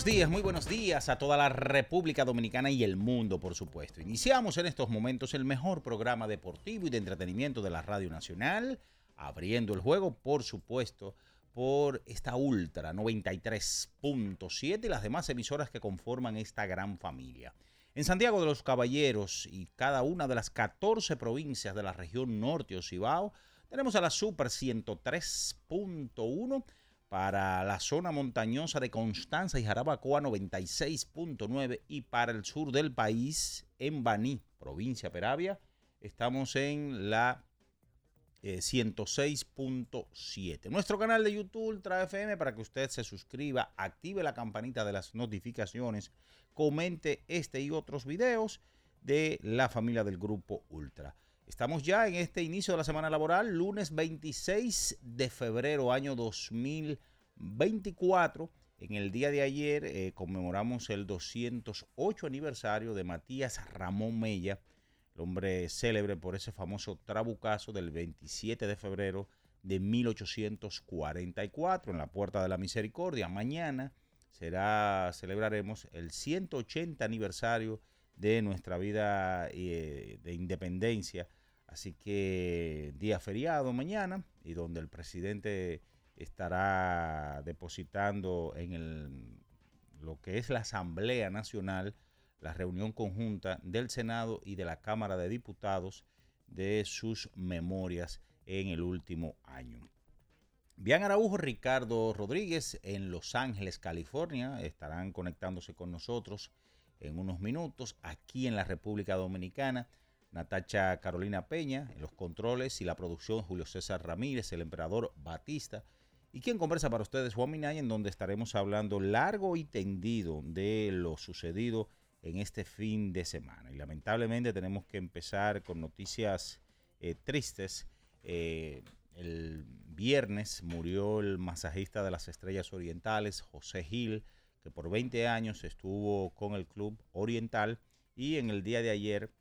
Buenos días, muy buenos días a toda la República Dominicana y el mundo, por supuesto. Iniciamos en estos momentos el mejor programa deportivo y de entretenimiento de la Radio Nacional, abriendo el juego, por supuesto, por esta Ultra 93.7 y las demás emisoras que conforman esta gran familia. En Santiago de los Caballeros y cada una de las 14 provincias de la región norte o Cibao, tenemos a la Super 103.1 para la zona montañosa de Constanza y Jarabacoa 96.9 y para el sur del país en Baní, provincia Peravia, estamos en la eh, 106.7. Nuestro canal de YouTube Ultra FM para que usted se suscriba, active la campanita de las notificaciones, comente este y otros videos de la familia del grupo Ultra. Estamos ya en este inicio de la semana laboral, lunes 26 de febrero, año 2024. En el día de ayer eh, conmemoramos el 208 aniversario de Matías Ramón Mella, el hombre célebre por ese famoso trabucazo del 27 de febrero de 1844 en la Puerta de la Misericordia. Mañana será, celebraremos el 180 aniversario de nuestra vida eh, de independencia. Así que día feriado mañana y donde el presidente estará depositando en el, lo que es la Asamblea Nacional la reunión conjunta del Senado y de la Cámara de Diputados de sus memorias en el último año. Bian Araujo, Ricardo Rodríguez en Los Ángeles, California, estarán conectándose con nosotros en unos minutos aquí en la República Dominicana. Natacha Carolina Peña en los controles y la producción, Julio César Ramírez, el emperador Batista. Y quien conversa para ustedes, Juan Minaya, en donde estaremos hablando largo y tendido de lo sucedido en este fin de semana. Y lamentablemente tenemos que empezar con noticias eh, tristes. Eh, el viernes murió el masajista de las Estrellas Orientales, José Gil, que por 20 años estuvo con el Club Oriental. Y en el día de ayer,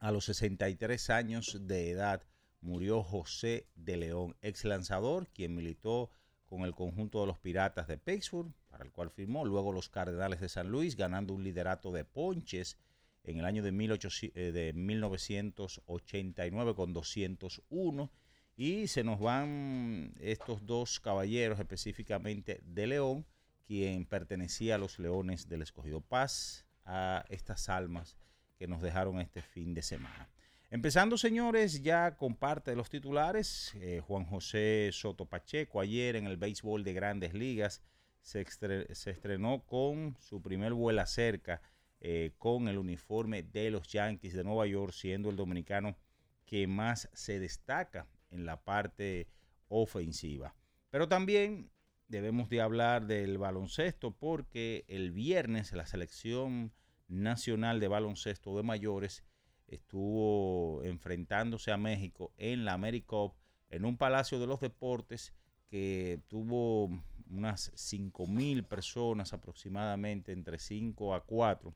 a los 63 años de edad, murió José de León, ex lanzador, quien militó con el conjunto de los Piratas de Pittsburgh, para el cual firmó luego los Cardenales de San Luis, ganando un liderato de ponches en el año de, 18, eh, 1989 con 201. Y se nos van estos dos caballeros, específicamente de León, quien pertenecía a los Leones del Escogido Paz, a estas almas que nos dejaron este fin de semana. Empezando, señores, ya con parte de los titulares, eh, Juan José Soto Pacheco ayer en el béisbol de grandes ligas se, estre se estrenó con su primer vuela cerca eh, con el uniforme de los Yankees de Nueva York, siendo el dominicano que más se destaca en la parte ofensiva. Pero también debemos de hablar del baloncesto porque el viernes la selección Nacional de Baloncesto de Mayores estuvo enfrentándose a México en la AmeriCup en un Palacio de los Deportes que tuvo unas 5 mil personas aproximadamente, entre 5 a 4.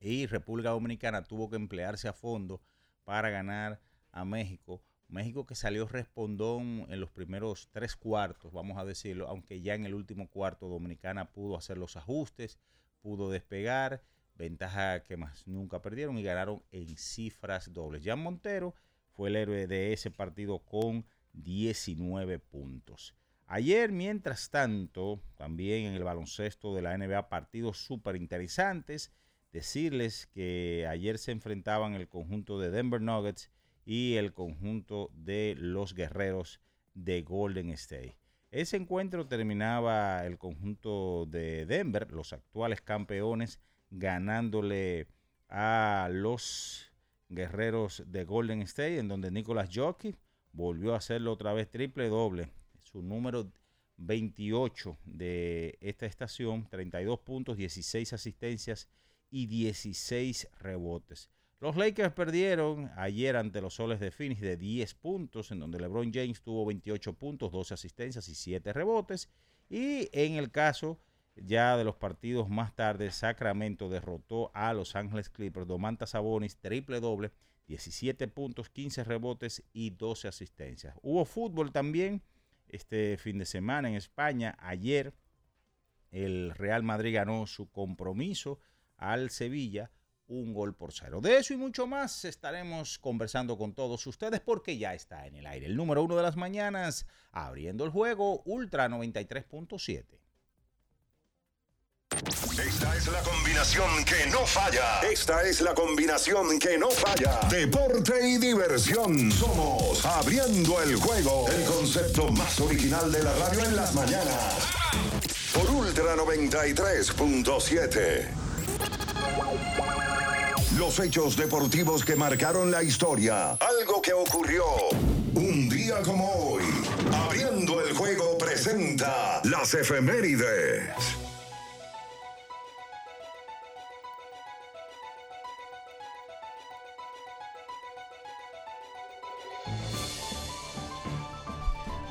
Y República Dominicana tuvo que emplearse a fondo para ganar a México. México que salió respondón en los primeros tres cuartos, vamos a decirlo, aunque ya en el último cuarto Dominicana pudo hacer los ajustes, pudo despegar, ventaja que más nunca perdieron y ganaron en cifras dobles. Jan Montero fue el héroe de ese partido con 19 puntos. Ayer, mientras tanto, también en el baloncesto de la NBA, partidos súper interesantes. Decirles que ayer se enfrentaban el conjunto de Denver Nuggets y el conjunto de los guerreros de Golden State. Ese encuentro terminaba el conjunto de Denver, los actuales campeones, ganándole a los guerreros de Golden State, en donde Nicolas Jockey volvió a hacerlo otra vez triple doble su número 28 de esta estación, 32 puntos, 16 asistencias y 16 rebotes. Los Lakers perdieron ayer ante los Soles de Phoenix de 10 puntos, en donde LeBron James tuvo 28 puntos, 12 asistencias y 7 rebotes. Y en el caso ya de los partidos más tarde, Sacramento derrotó a Los Ángeles Clippers. Domantas Sabonis, triple doble, 17 puntos, 15 rebotes y 12 asistencias. Hubo fútbol también este fin de semana en España. Ayer el Real Madrid ganó su compromiso al Sevilla un gol por cero. De eso y mucho más estaremos conversando con todos ustedes porque ya está en el aire el número uno de las mañanas, abriendo el juego Ultra 93.7. Esta es la combinación que no falla. Esta es la combinación que no falla. Deporte y diversión. Somos Abriendo el juego. El concepto más original de la radio en las mañanas. Por Ultra 93.7. Los hechos deportivos que marcaron la historia. Algo que ocurrió un día como hoy. Abriendo el juego presenta las efemérides.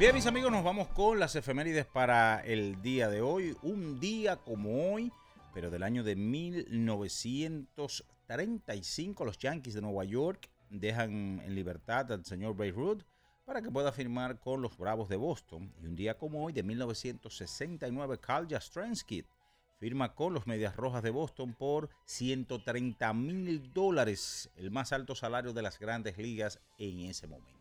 Bien, mis amigos, nos vamos con las efemérides para el día de hoy. Un día como hoy, pero del año de 1935, los Yankees de Nueva York dejan en libertad al señor Beirut para que pueda firmar con los Bravos de Boston. Y un día como hoy, de 1969, Carl Jastrzemski firma con los Medias Rojas de Boston por 130 mil dólares, el más alto salario de las grandes ligas en ese momento.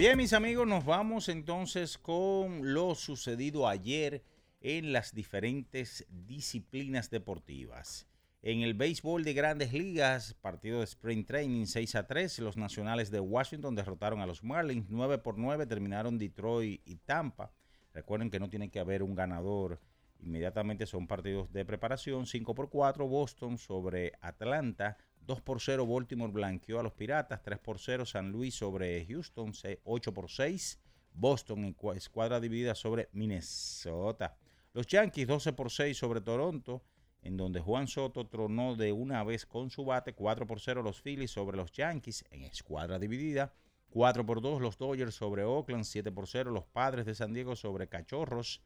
Bien, mis amigos, nos vamos entonces con lo sucedido ayer en las diferentes disciplinas deportivas. En el béisbol de grandes ligas, partido de Spring Training 6 a 3, los nacionales de Washington derrotaron a los Marlins 9 por 9, terminaron Detroit y Tampa. Recuerden que no tiene que haber un ganador, inmediatamente son partidos de preparación 5 por 4, Boston sobre Atlanta 2 por 0 Baltimore blanqueó a los Piratas, 3 por 0 San Luis sobre Houston, 8 por 6 Boston en escuadra dividida sobre Minnesota. Los Yankees 12 por 6 sobre Toronto, en donde Juan Soto tronó de una vez con su bate, 4 por 0 los Phillies sobre los Yankees en escuadra dividida, 4 por 2 los Dodgers sobre Oakland, 7 por 0 los Padres de San Diego sobre Cachorros.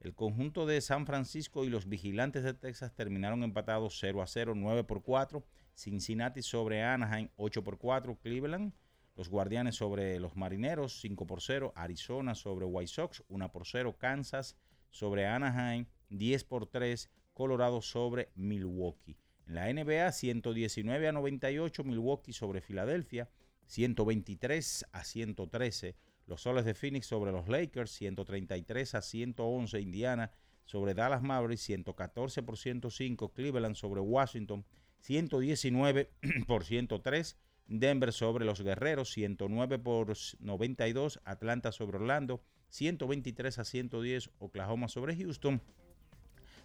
El conjunto de San Francisco y los Vigilantes de Texas terminaron empatados 0 a 0, 9 por 4 Cincinnati sobre Anaheim 8 por 4, Cleveland. Los Guardianes sobre los Marineros 5 por 0, Arizona sobre White Sox 1 por 0, Kansas sobre Anaheim 10 por 3, Colorado sobre Milwaukee. En la NBA 119 a 98, Milwaukee sobre Filadelfia 123 a 113. Los Soles de Phoenix sobre los Lakers 133 a 111, Indiana sobre Dallas Mavericks 114 por 105, Cleveland sobre Washington 119 por 103. Denver sobre los Guerreros, 109 por 92. Atlanta sobre Orlando, 123 a 110. Oklahoma sobre Houston.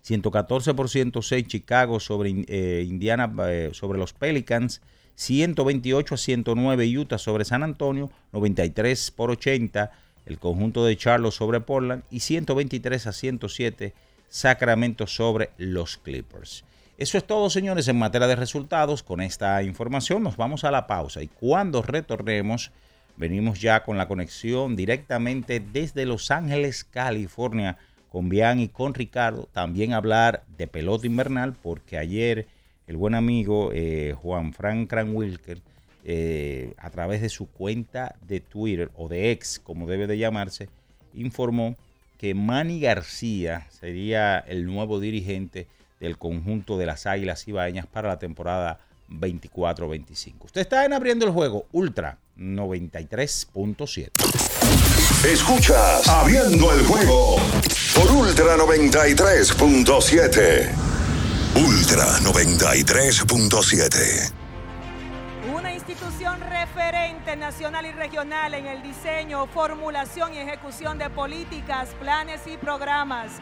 114 por 106 Chicago sobre eh, Indiana, eh, sobre los Pelicans, 128 a 109 Utah sobre San Antonio, 93 por 80 el conjunto de Charlotte sobre Portland y 123 a 107 Sacramento sobre los Clippers. Eso es todo, señores, en materia de resultados. Con esta información nos vamos a la pausa y cuando retornemos, venimos ya con la conexión directamente desde Los Ángeles, California, con Bian y con Ricardo. También hablar de pelota invernal, porque ayer el buen amigo eh, Juan Frank Cranwilker, eh, a través de su cuenta de Twitter o de ex, como debe de llamarse, informó que Manny García sería el nuevo dirigente del conjunto de las Águilas Ibaeñas para la temporada 24-25. Usted está en abriendo el juego Ultra 93.7. Escuchas Abriendo el juego por Ultra 93.7. Ultra 93.7. Una institución referente nacional y regional en el diseño, formulación y ejecución de políticas, planes y programas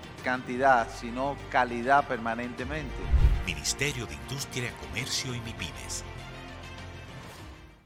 cantidad, sino calidad permanentemente. Ministerio de Industria, Comercio y MIPIMES.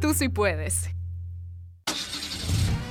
Tú sí puedes.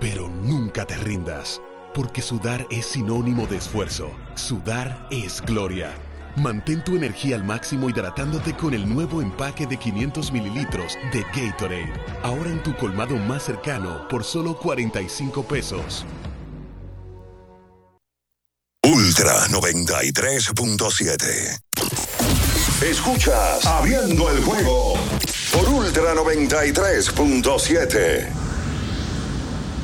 pero nunca te rindas, porque sudar es sinónimo de esfuerzo. Sudar es gloria. Mantén tu energía al máximo hidratándote con el nuevo empaque de 500 mililitros de Gatorade. Ahora en tu colmado más cercano por solo 45 pesos. Ultra 93.7. Escuchas Abriendo el juego por Ultra 93.7.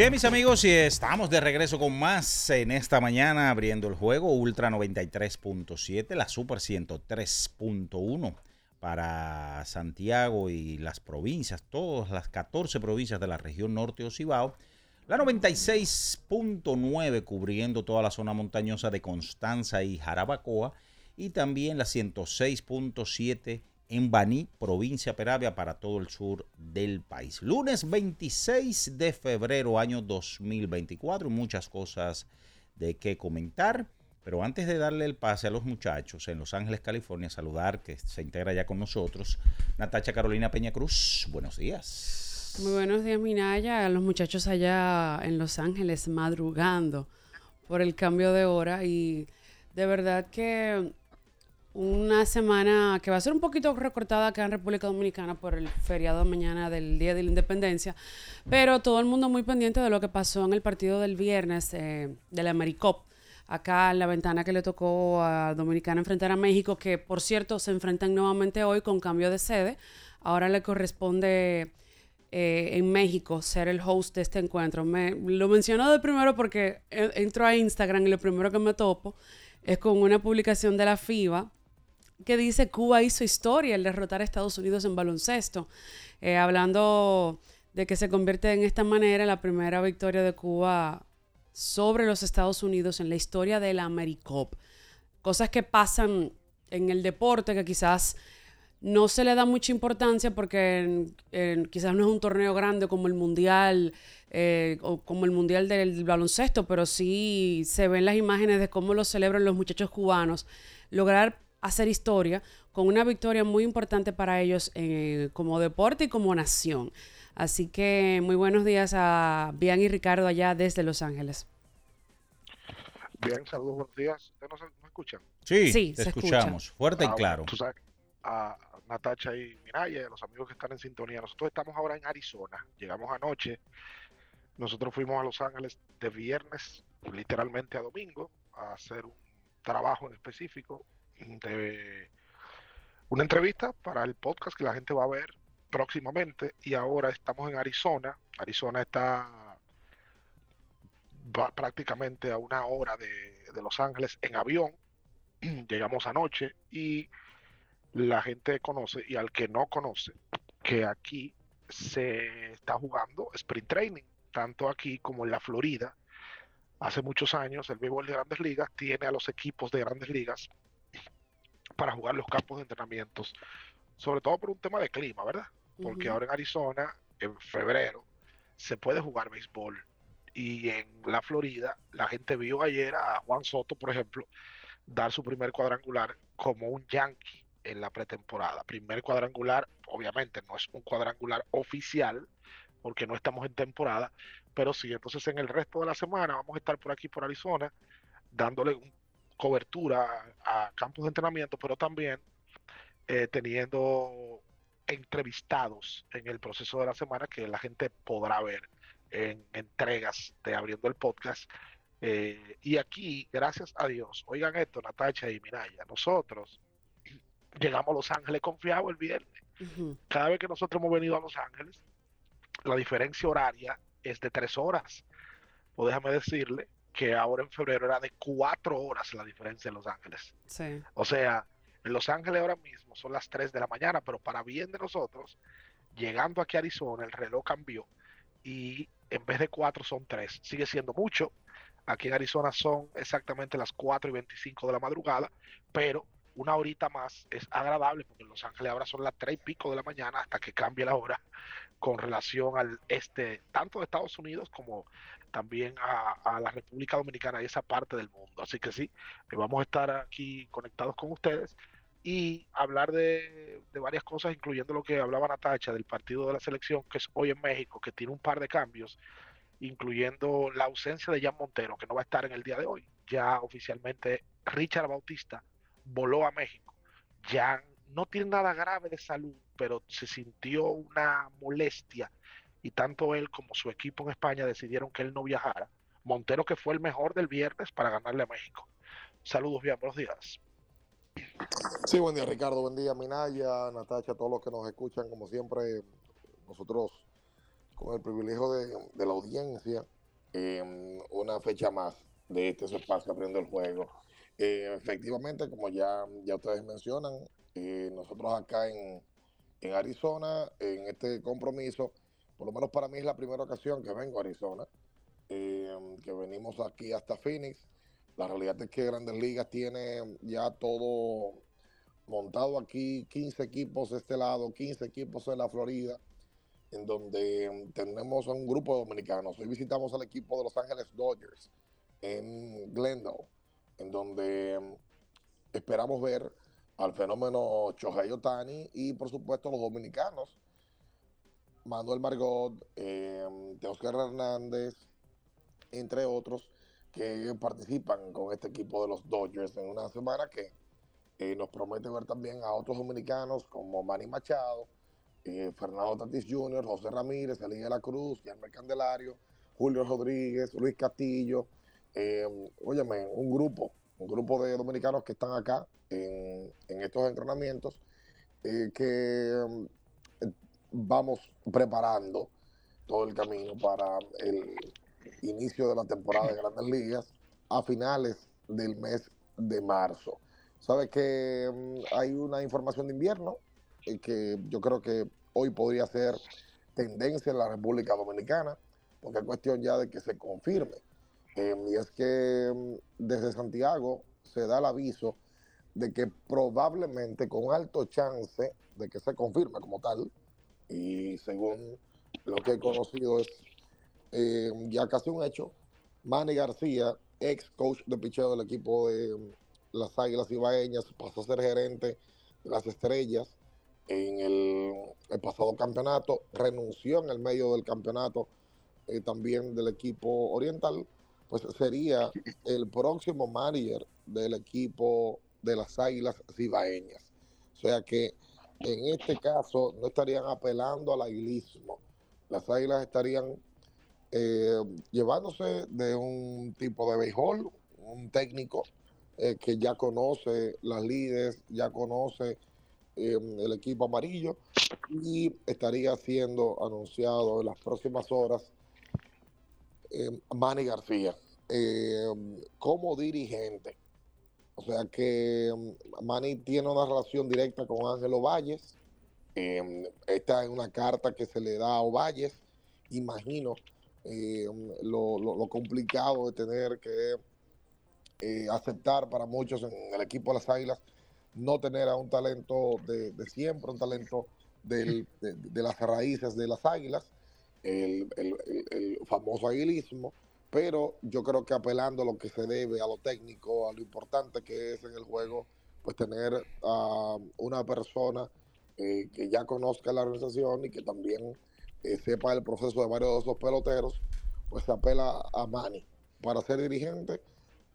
Bien, mis amigos, y estamos de regreso con más en esta mañana abriendo el juego Ultra 93.7, la Super 103.1 para Santiago y las provincias, todas las 14 provincias de la región norte Ocibao. La 96.9 cubriendo toda la zona montañosa de Constanza y Jarabacoa. Y también la 106.7 en Baní, provincia Peravia, para todo el sur del país. Lunes 26 de febrero, año 2024. Muchas cosas de qué comentar. Pero antes de darle el pase a los muchachos en Los Ángeles, California, saludar que se integra ya con nosotros Natacha Carolina Peña Cruz. Buenos días. Muy buenos días, Minaya. Los muchachos allá en Los Ángeles madrugando por el cambio de hora y de verdad que una semana que va a ser un poquito recortada acá en República Dominicana por el feriado de mañana del Día de la Independencia, pero todo el mundo muy pendiente de lo que pasó en el partido del viernes eh, de la Americop, acá en la ventana que le tocó a Dominicana enfrentar a México, que por cierto se enfrentan nuevamente hoy con cambio de sede. Ahora le corresponde eh, en México ser el host de este encuentro. Me, lo menciono de primero porque eh, entro a Instagram y lo primero que me topo es con una publicación de la FIBA que dice Cuba hizo historia al derrotar a Estados Unidos en baloncesto, eh, hablando de que se convierte en esta manera en la primera victoria de Cuba sobre los Estados Unidos en la historia de la AmeriCop. Cosas que pasan en el deporte que quizás no se le da mucha importancia porque quizás no es un torneo grande como el Mundial eh, o como el Mundial del baloncesto, pero sí se ven las imágenes de cómo lo celebran los muchachos cubanos. Lograr hacer historia con una victoria muy importante para ellos eh, como deporte y como nación. Así que muy buenos días a Bian y Ricardo allá desde Los Ángeles. Bien, saludos, buenos días. ¿Ustedes nos, escuchan? Sí, sí te escuchamos, fuerte y ah, claro. a Natacha y Miraya, los amigos que están en sintonía, nosotros estamos ahora en Arizona. Llegamos anoche. Nosotros fuimos a Los Ángeles de viernes, literalmente a domingo, a hacer un trabajo en específico de una entrevista para el podcast que la gente va a ver próximamente y ahora estamos en Arizona. Arizona está prácticamente a una hora de, Los Ángeles en avión. Llegamos anoche y la gente conoce y al que no conoce que aquí se está jugando sprint training, tanto aquí como en la Florida. Hace muchos años el béisbol de grandes ligas tiene a los equipos de grandes ligas para jugar los campos de entrenamientos, sobre todo por un tema de clima, ¿verdad? Porque ahora en Arizona, en febrero, se puede jugar béisbol. Y en la Florida, la gente vio ayer a Juan Soto, por ejemplo, dar su primer cuadrangular como un yankee en la pretemporada. Primer cuadrangular, obviamente no es un cuadrangular oficial, porque no estamos en temporada, pero sí, entonces en el resto de la semana vamos a estar por aquí, por Arizona, dándole un cobertura a campos de entrenamiento, pero también eh, teniendo entrevistados en el proceso de la semana que la gente podrá ver en entregas de abriendo el podcast. Eh, y aquí, gracias a Dios, oigan esto, Natacha y Miraya, nosotros llegamos a Los Ángeles confiados el viernes. Cada vez que nosotros hemos venido a Los Ángeles, la diferencia horaria es de tres horas. O déjame decirle que ahora en febrero era de cuatro horas la diferencia en Los Ángeles. Sí. O sea, en Los Ángeles ahora mismo son las 3 de la mañana, pero para bien de nosotros, llegando aquí a Arizona, el reloj cambió y en vez de cuatro son tres. Sigue siendo mucho. Aquí en Arizona son exactamente las 4 y 25 de la madrugada, pero una horita más es agradable porque en Los Ángeles ahora son las 3 y pico de la mañana hasta que cambie la hora con relación al este, tanto de Estados Unidos como también a, la República Dominicana y esa parte del mundo. Así que sí, eh, vamos a estar aquí conectados con ustedes y hablar de, varias cosas, incluyendo lo que hablaba Natacha del partido de la selección, que es hoy en México, que tiene un par de cambios, incluyendo la ausencia de Jan Montero, que no va a estar en el día de hoy. Ya oficialmente Richard Bautista voló a México. Ya no tiene nada grave de salud, pero se sintió una molestia y tanto él como su equipo en España decidieron que él no viajara. Montero que fue el mejor del viernes para ganarle a México. Saludos, bien, buenos días. Sí, buen día Ricardo, buen día Minaya, Natacha, todos los que nos escuchan, como siempre, nosotros con el privilegio de, de la audiencia, eh, una fecha más de este espacio abriendo el juego. Eh, efectivamente, como ya, ya ustedes mencionan, eh, nosotros acá en, en Arizona, en este compromiso, por lo menos para mí es la primera ocasión que vengo a Arizona, eh, que venimos aquí hasta Phoenix. La realidad es que Grandes Ligas tiene ya todo montado aquí, 15 equipos de este lado, 15 equipos en la Florida, en donde tenemos a un grupo de dominicanos. Hoy visitamos al equipo de Los Ángeles Dodgers en Glendale, en donde esperamos ver al fenómeno Shohei Otani y por supuesto los dominicanos, Manuel Margot, eh, Hernández, entre otros, que participan con este equipo de los Dodgers en una semana que eh, nos promete ver también a otros dominicanos como Manny Machado, eh, Fernando Tatis Jr., José Ramírez, Elías de la Cruz, Yarmer Candelario, Julio Rodríguez, Luis Castillo, eh, óyeme, un grupo, un grupo de dominicanos que están acá en, estos entrenamientos eh, que eh, vamos preparando todo el camino para el inicio de la temporada de Grandes Ligas a finales del mes de marzo. Sabe que mm, hay una información de invierno eh, que yo creo que hoy podría ser tendencia en la República Dominicana, porque es cuestión ya de que se confirme. Eh, y es que mm, desde Santiago se da el aviso de que probablemente con alto chance de que se confirme como tal, y según lo que he conocido es eh, ya casi un hecho, Manny García, ex coach de picheo del equipo de las Águilas Ibaeñas, pasó a ser gerente de las Estrellas en el, el pasado campeonato, renunció en el medio del campeonato eh, también del equipo oriental, pues sería el próximo manager del equipo de las Águilas Cibaeñas. O sea que en este caso no estarían apelando al aguilismo. Las Águilas estarían eh, llevándose de un tipo de béisbol, un técnico eh, que ya conoce las líderes, ya conoce eh, el equipo amarillo y estaría siendo anunciado en las próximas horas eh, Manny García eh, como dirigente. O sea que mm, Manny tiene una relación directa con Ángelo Valles. Esta es una carta que se le da a Ovalles. Imagino eh, lo, complicado de tener que eh, aceptar para muchos en el equipo de las Águilas no tener a un talento de, siempre, un talento de, de las raíces de las Águilas, el, el- el- el famoso aguilismo, pero yo creo que apelando a lo que se debe, a lo técnico, a lo importante que es en el juego, pues tener a una persona eh, que ya conozca la organización y que también eh, sepa el proceso de varios de esos peloteros, pues se apela a Manny para ser dirigente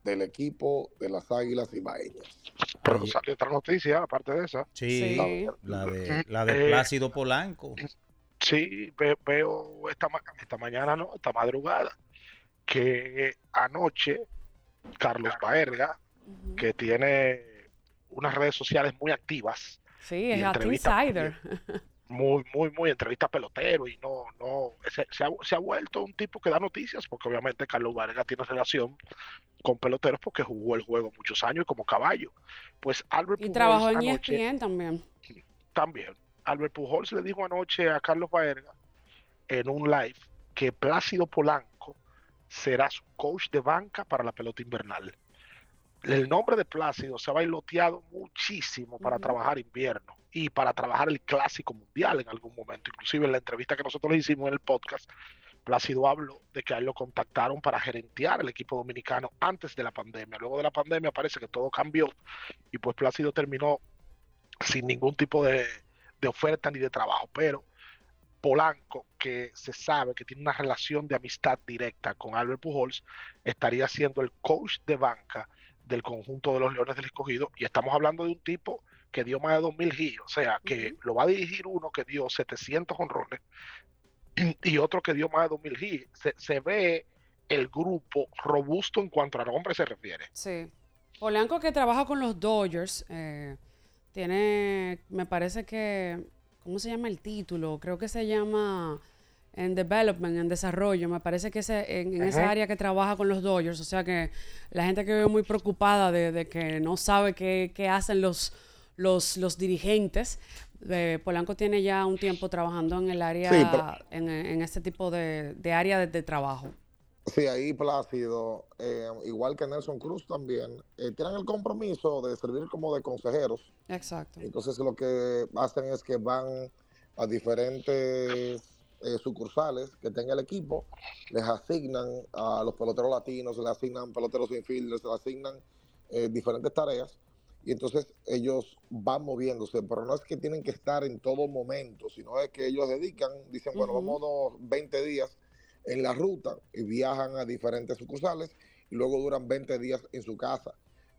del equipo de las Águilas Ibaeñas. Pero salió otra noticia, aparte de esa. Sí, Sí. la de, la de Eh, Plácido Polanco. Sí, ve- veo esta, ma- esta mañana, no, esta madrugada, que anoche Carlos Baerga, que tiene unas redes sociales muy activas, Sí, es insider. muy, muy, muy entrevista pelotero y no, no, se, se ha, se ha vuelto un tipo que da noticias, porque obviamente Carlos Vargas tiene relación con peloteros porque jugó el juego muchos años y como caballo. Pues Albert Y Pujols trabajó en anoche- ESPN también. también. Albert Pujols le dijo anoche a Carlos Baerga en un live que Plácido Polanco será su coach de banca para la pelota invernal. El nombre de Plácido se ha bailoteado muchísimo para trabajar invierno y para trabajar el clásico mundial en algún momento. Inclusive en la entrevista que nosotros le hicimos en el podcast, Plácido habló de que a él lo contactaron para gerentear el equipo dominicano antes de la pandemia. Luego de la pandemia parece que todo cambió y pues Plácido terminó sin ningún tipo de, de oferta ni de trabajo. Pero Polanco, que se sabe que tiene una relación de amistad directa con Albert Pujols, estaría siendo el coach de banca del conjunto de los Leones del Escogido. Y estamos hablando de un tipo que dio más de 2.000 hits, o sea, que lo va a dirigir uno que dio 700 honrones y otro que dio más de 2.000 hits. Se, se ve el grupo robusto en cuanto a nombre se refiere. Sí. Polanco que trabaja con los Dodgers, eh, tiene, me parece que, ¿cómo se llama el título? Creo que se llama en development, en desarrollo. Me parece que ese, en, en esa área que trabaja con los Dodgers, o sea que la gente que veo muy preocupada de, de que no sabe qué, qué hacen los, los, los dirigentes. Eh, Polanco tiene ya un tiempo trabajando en el área, Sí, pero- en, en este tipo de, de área de, de trabajo. Sí, ahí Plácido, eh, igual que Nelson Cruz también, eh, tienen el compromiso de servir como de consejeros. Exacto. Entonces lo que hacen es que van a diferentes eh, sucursales que tenga el equipo, les asignan a los peloteros latinos, les asignan peloteros infielders, les asignan eh, diferentes tareas y entonces ellos van moviéndose, pero no es que tienen que estar en todo momento, sino es que ellos dedican, dicen, bueno, Ujú. vamos 20 días en la ruta y viajan a diferentes sucursales y luego duran 20 días en su casa.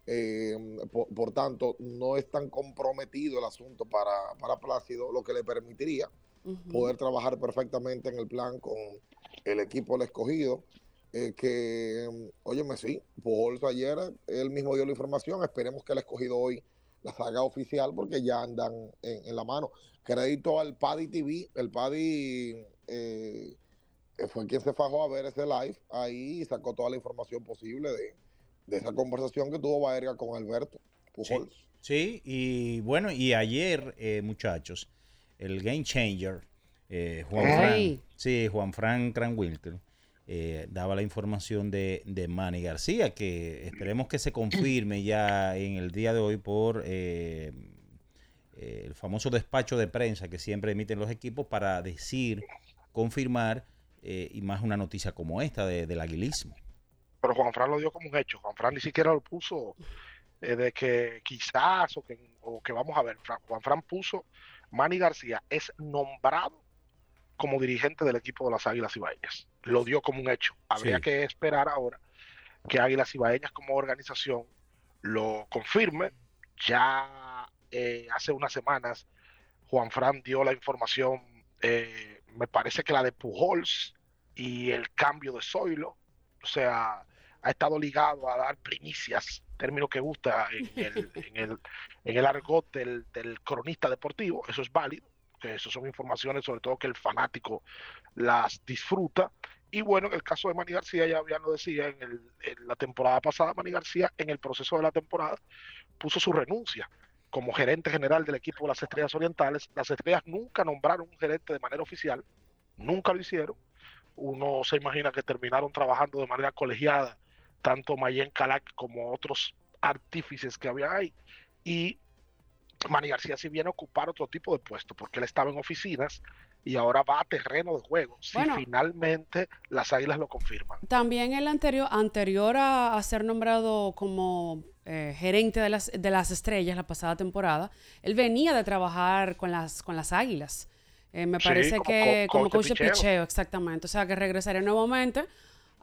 Eh, por, por tanto, no es tan comprometido el asunto para, para Plácido, lo que le permitiría poder trabajar perfectamente en el plan con el equipo del escogido. eh, que, mm, óyeme, sí, Pujols ayer, él mismo dio la información, esperemos que el escogido hoy la haga oficial porque ya andan en, en la mano. Crédito al Paddy TV, el Paddy eh, fue quien se fajó a ver ese live ahí y sacó toda la información posible de, de esa conversación que tuvo Baerga con Alberto Pujols. Sí, y bueno, y ayer, eh, muchachos, el game changer, eh, Juan. Fran, sí, Juan Fran Cranwilter, eh, daba la información de, de Manny García, que esperemos que se confirme ya en el día de hoy por eh, eh, el famoso despacho de prensa que siempre emiten los equipos para decir, confirmar, eh, y más una noticia como esta de- del aguilismo. Pero Juan Fran lo dio como un hecho. Juan Fran ni siquiera lo puso eh, de que quizás o que, o que vamos a ver. Fran- Juan Fran puso Manny García es nombrado como dirigente del equipo de las Águilas Ibaeñas. Lo dio como un hecho. Habría Sí. que esperar ahora que Águilas Ibaeñas como organización lo confirme. Ya eh, hace unas semanas Juan Fran dio la información, eh, me parece que la de Pujols y el cambio de Zoilo. O sea, ha estado ligado a dar primicias, término que gusta en el, en el, en el argot del, del cronista deportivo. Eso es válido, que eso son informaciones sobre todo que el fanático las disfruta. Y bueno, en el caso de Manny García, ya, ya lo decía, en, el- en la temporada pasada, Manny García, en el proceso de la temporada, puso su renuncia como gerente general del equipo de las Estrellas Orientales. Las Estrellas nunca nombraron un gerente de manera oficial, nunca lo hicieron. Uno se imagina que terminaron trabajando de manera colegiada, tanto Mayen Calac como otros artífices que había ahí. Y Manny García sí viene a ocupar otro tipo de puesto, porque él estaba en oficinas y ahora va a terreno de juego, si Bueno. finalmente las Águilas lo confirman. También el anterior, anterior a, a ser nombrado como eh, gerente de las, de las estrellas la pasada temporada, él venía de trabajar con las, con las águilas. Eh, me Sí, parece como que co- como coach de picheo. picheo, exactamente. O sea, que regresaría nuevamente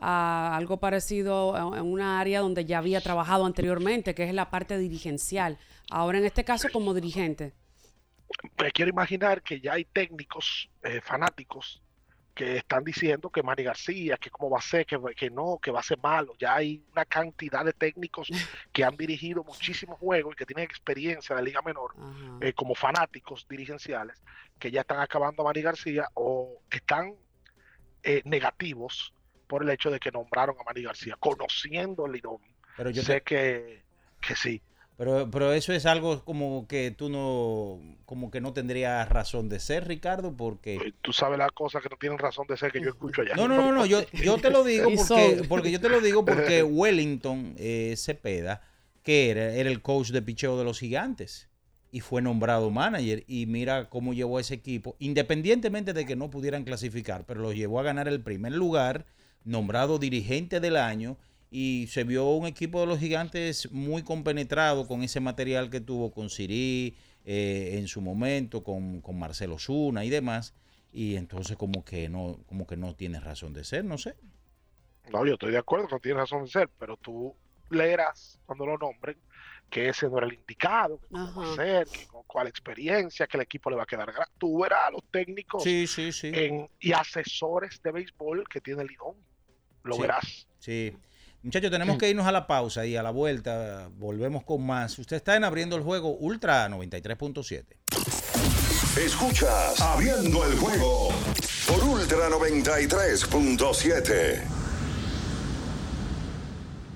a algo parecido en una área donde ya había trabajado anteriormente, que es la parte dirigencial. Ahora en este caso como dirigente. Me quiero imaginar que ya hay técnicos eh, fanáticos que están diciendo que Manny García, que cómo va a ser, que, que no, que va a ser malo. Ya hay una cantidad de técnicos que han dirigido muchísimos juegos y que tienen experiencia en la Liga Menor eh, como fanáticos dirigenciales, que ya están acabando a Manny García o están eh, negativos por el hecho de que nombraron a Manny García, conociendo el Lidón. Pero yo sé te- que, que sí. Pero, pero eso es algo como que tú no, como que no tendrías razón de ser, Ricardo, porque... Tú sabes las cosas que no tienen razón de ser que yo escucho allá. No, no, no, no, yo, yo te lo digo porque, porque yo te lo digo porque Wellington eh, Cepeda, que era, era el coach de picheo de los gigantes, y fue nombrado manager, y mira cómo llevó a ese equipo, independientemente de que no pudieran clasificar, pero lo llevó a ganar el primer lugar, nombrado dirigente del año, y se vio un equipo de los gigantes muy compenetrado con ese material que tuvo con Siri eh, en su momento, con, con Marcelo Zuna y demás. Y entonces como que no, como que no tiene razón de ser, no sé. No, yo estoy de acuerdo, no tienes razón de ser, pero tú leerás cuando lo nombren que ese no era el indicado, que cómo va a ser, que con cuál experiencia, que el equipo le va a quedar Tú verás a los técnicos Sí, sí, sí. en- y asesores de béisbol que tiene Lidón. Lo Sí, verás. Sí. Muchachos, tenemos que irnos a la pausa y a la vuelta volvemos con más. Usted está en Abriendo el Juego Ultra 93.7. Escuchas Abriendo el juego por Ultra 93.7.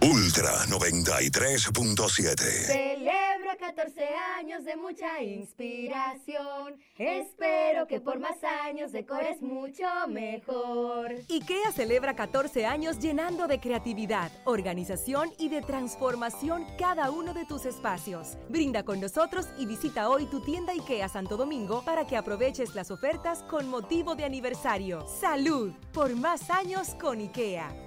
Ultra 93.7. Celebra 14 años de mucha inspiración. Espero que por más años decores mucho mejor. IKEA celebra 14 años llenando de creatividad, organización y de transformación cada uno de tus espacios. Brinda con nosotros y visita hoy tu tienda IKEA Santo Domingo para que aproveches las ofertas con motivo de aniversario. Salud por más años con IKEA.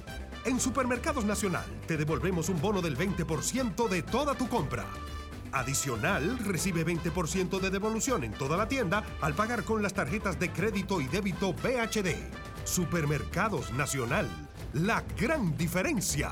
En Supermercados Nacional te devolvemos un bono del 20% de toda tu compra. Adicional, recibe 20% de devolución en toda la tienda al pagar con las tarjetas de crédito y débito BHD. Supermercados Nacional, la gran diferencia.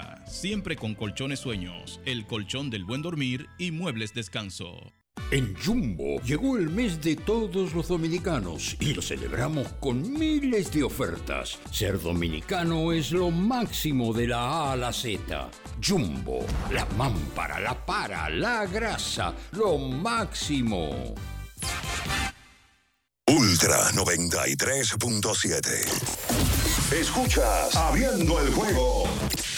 siempre con colchones sueños, el colchón del buen dormir y muebles descanso. En Jumbo llegó el mes de todos los dominicanos y lo celebramos con miles de ofertas. Ser dominicano es lo máximo de la A a la Z. Jumbo, la mámpara, la para, la grasa, lo máximo. Ultra 93.7. Escuchas Abriendo el juego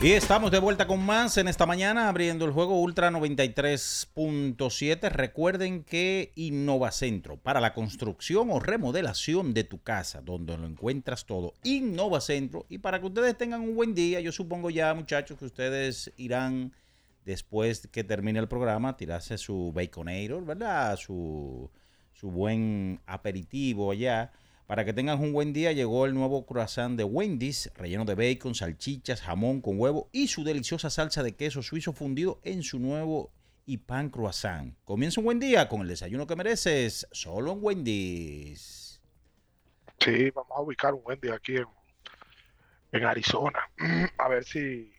Y estamos de vuelta con más en esta mañana, abriendo el juego Ultra 93.7. Recuerden que Innovacentro, para la construcción o remodelación de tu casa, donde lo encuentras todo, Innovacentro. Y para que ustedes tengan un buen día, yo supongo ya, muchachos, que ustedes irán, después que termine el programa, tirarse su Baconator, ¿verdad? Su, su buen aperitivo allá. Para que tengan un buen día, llegó el nuevo croissant de Wendy's, relleno de bacon, salchichas, jamón con huevo y su deliciosa salsa de queso suizo fundido en su nuevo y pan croissant. Comienza un buen día con el desayuno que mereces, solo en Wendy's. Sí, vamos a ubicar un Wendy aquí en, en Arizona. A ver si